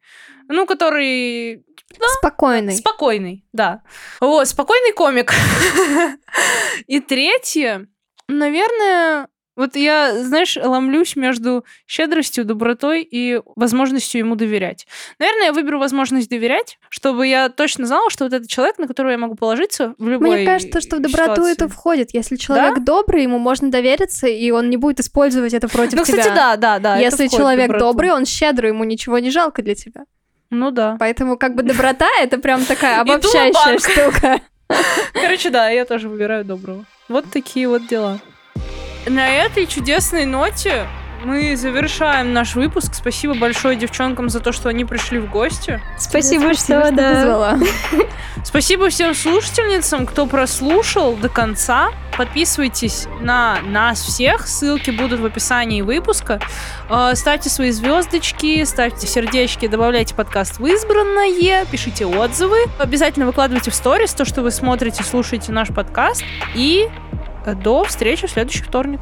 Ну, который... Да, спокойный. Спокойный, да. Вот, спокойный комик. И третье, наверное, вот я, знаешь, ломлюсь между щедростью, добротой и возможностью ему доверять. Наверное, я выберу возможность доверять, чтобы я точно знала, что вот этот человек, на которого я могу положиться в любой Мне кажется, что в доброту ситуации. это входит. Если человек да? добрый, ему можно довериться, и он не будет использовать это против ну, тебя. Ну, кстати, да, да, да. Если человек добрый, он щедрый, ему ничего не жалко для тебя. Ну да. Поэтому как бы доброта — это прям такая обобщающая штука. Короче, да, я тоже выбираю доброго. Вот такие вот дела. На этой чудесной ноте мы завершаем наш выпуск. Спасибо большое девчонкам за то, что они пришли в гости. Спасибо, что, что да. Спасибо всем слушательницам, кто прослушал до конца. Подписывайтесь на нас всех. Ссылки будут в описании выпуска. Э, ставьте свои звездочки, ставьте сердечки, добавляйте подкаст в избранное, пишите отзывы. Обязательно выкладывайте в сторис то, что вы смотрите, слушаете наш подкаст. И до встречи в следующий вторник.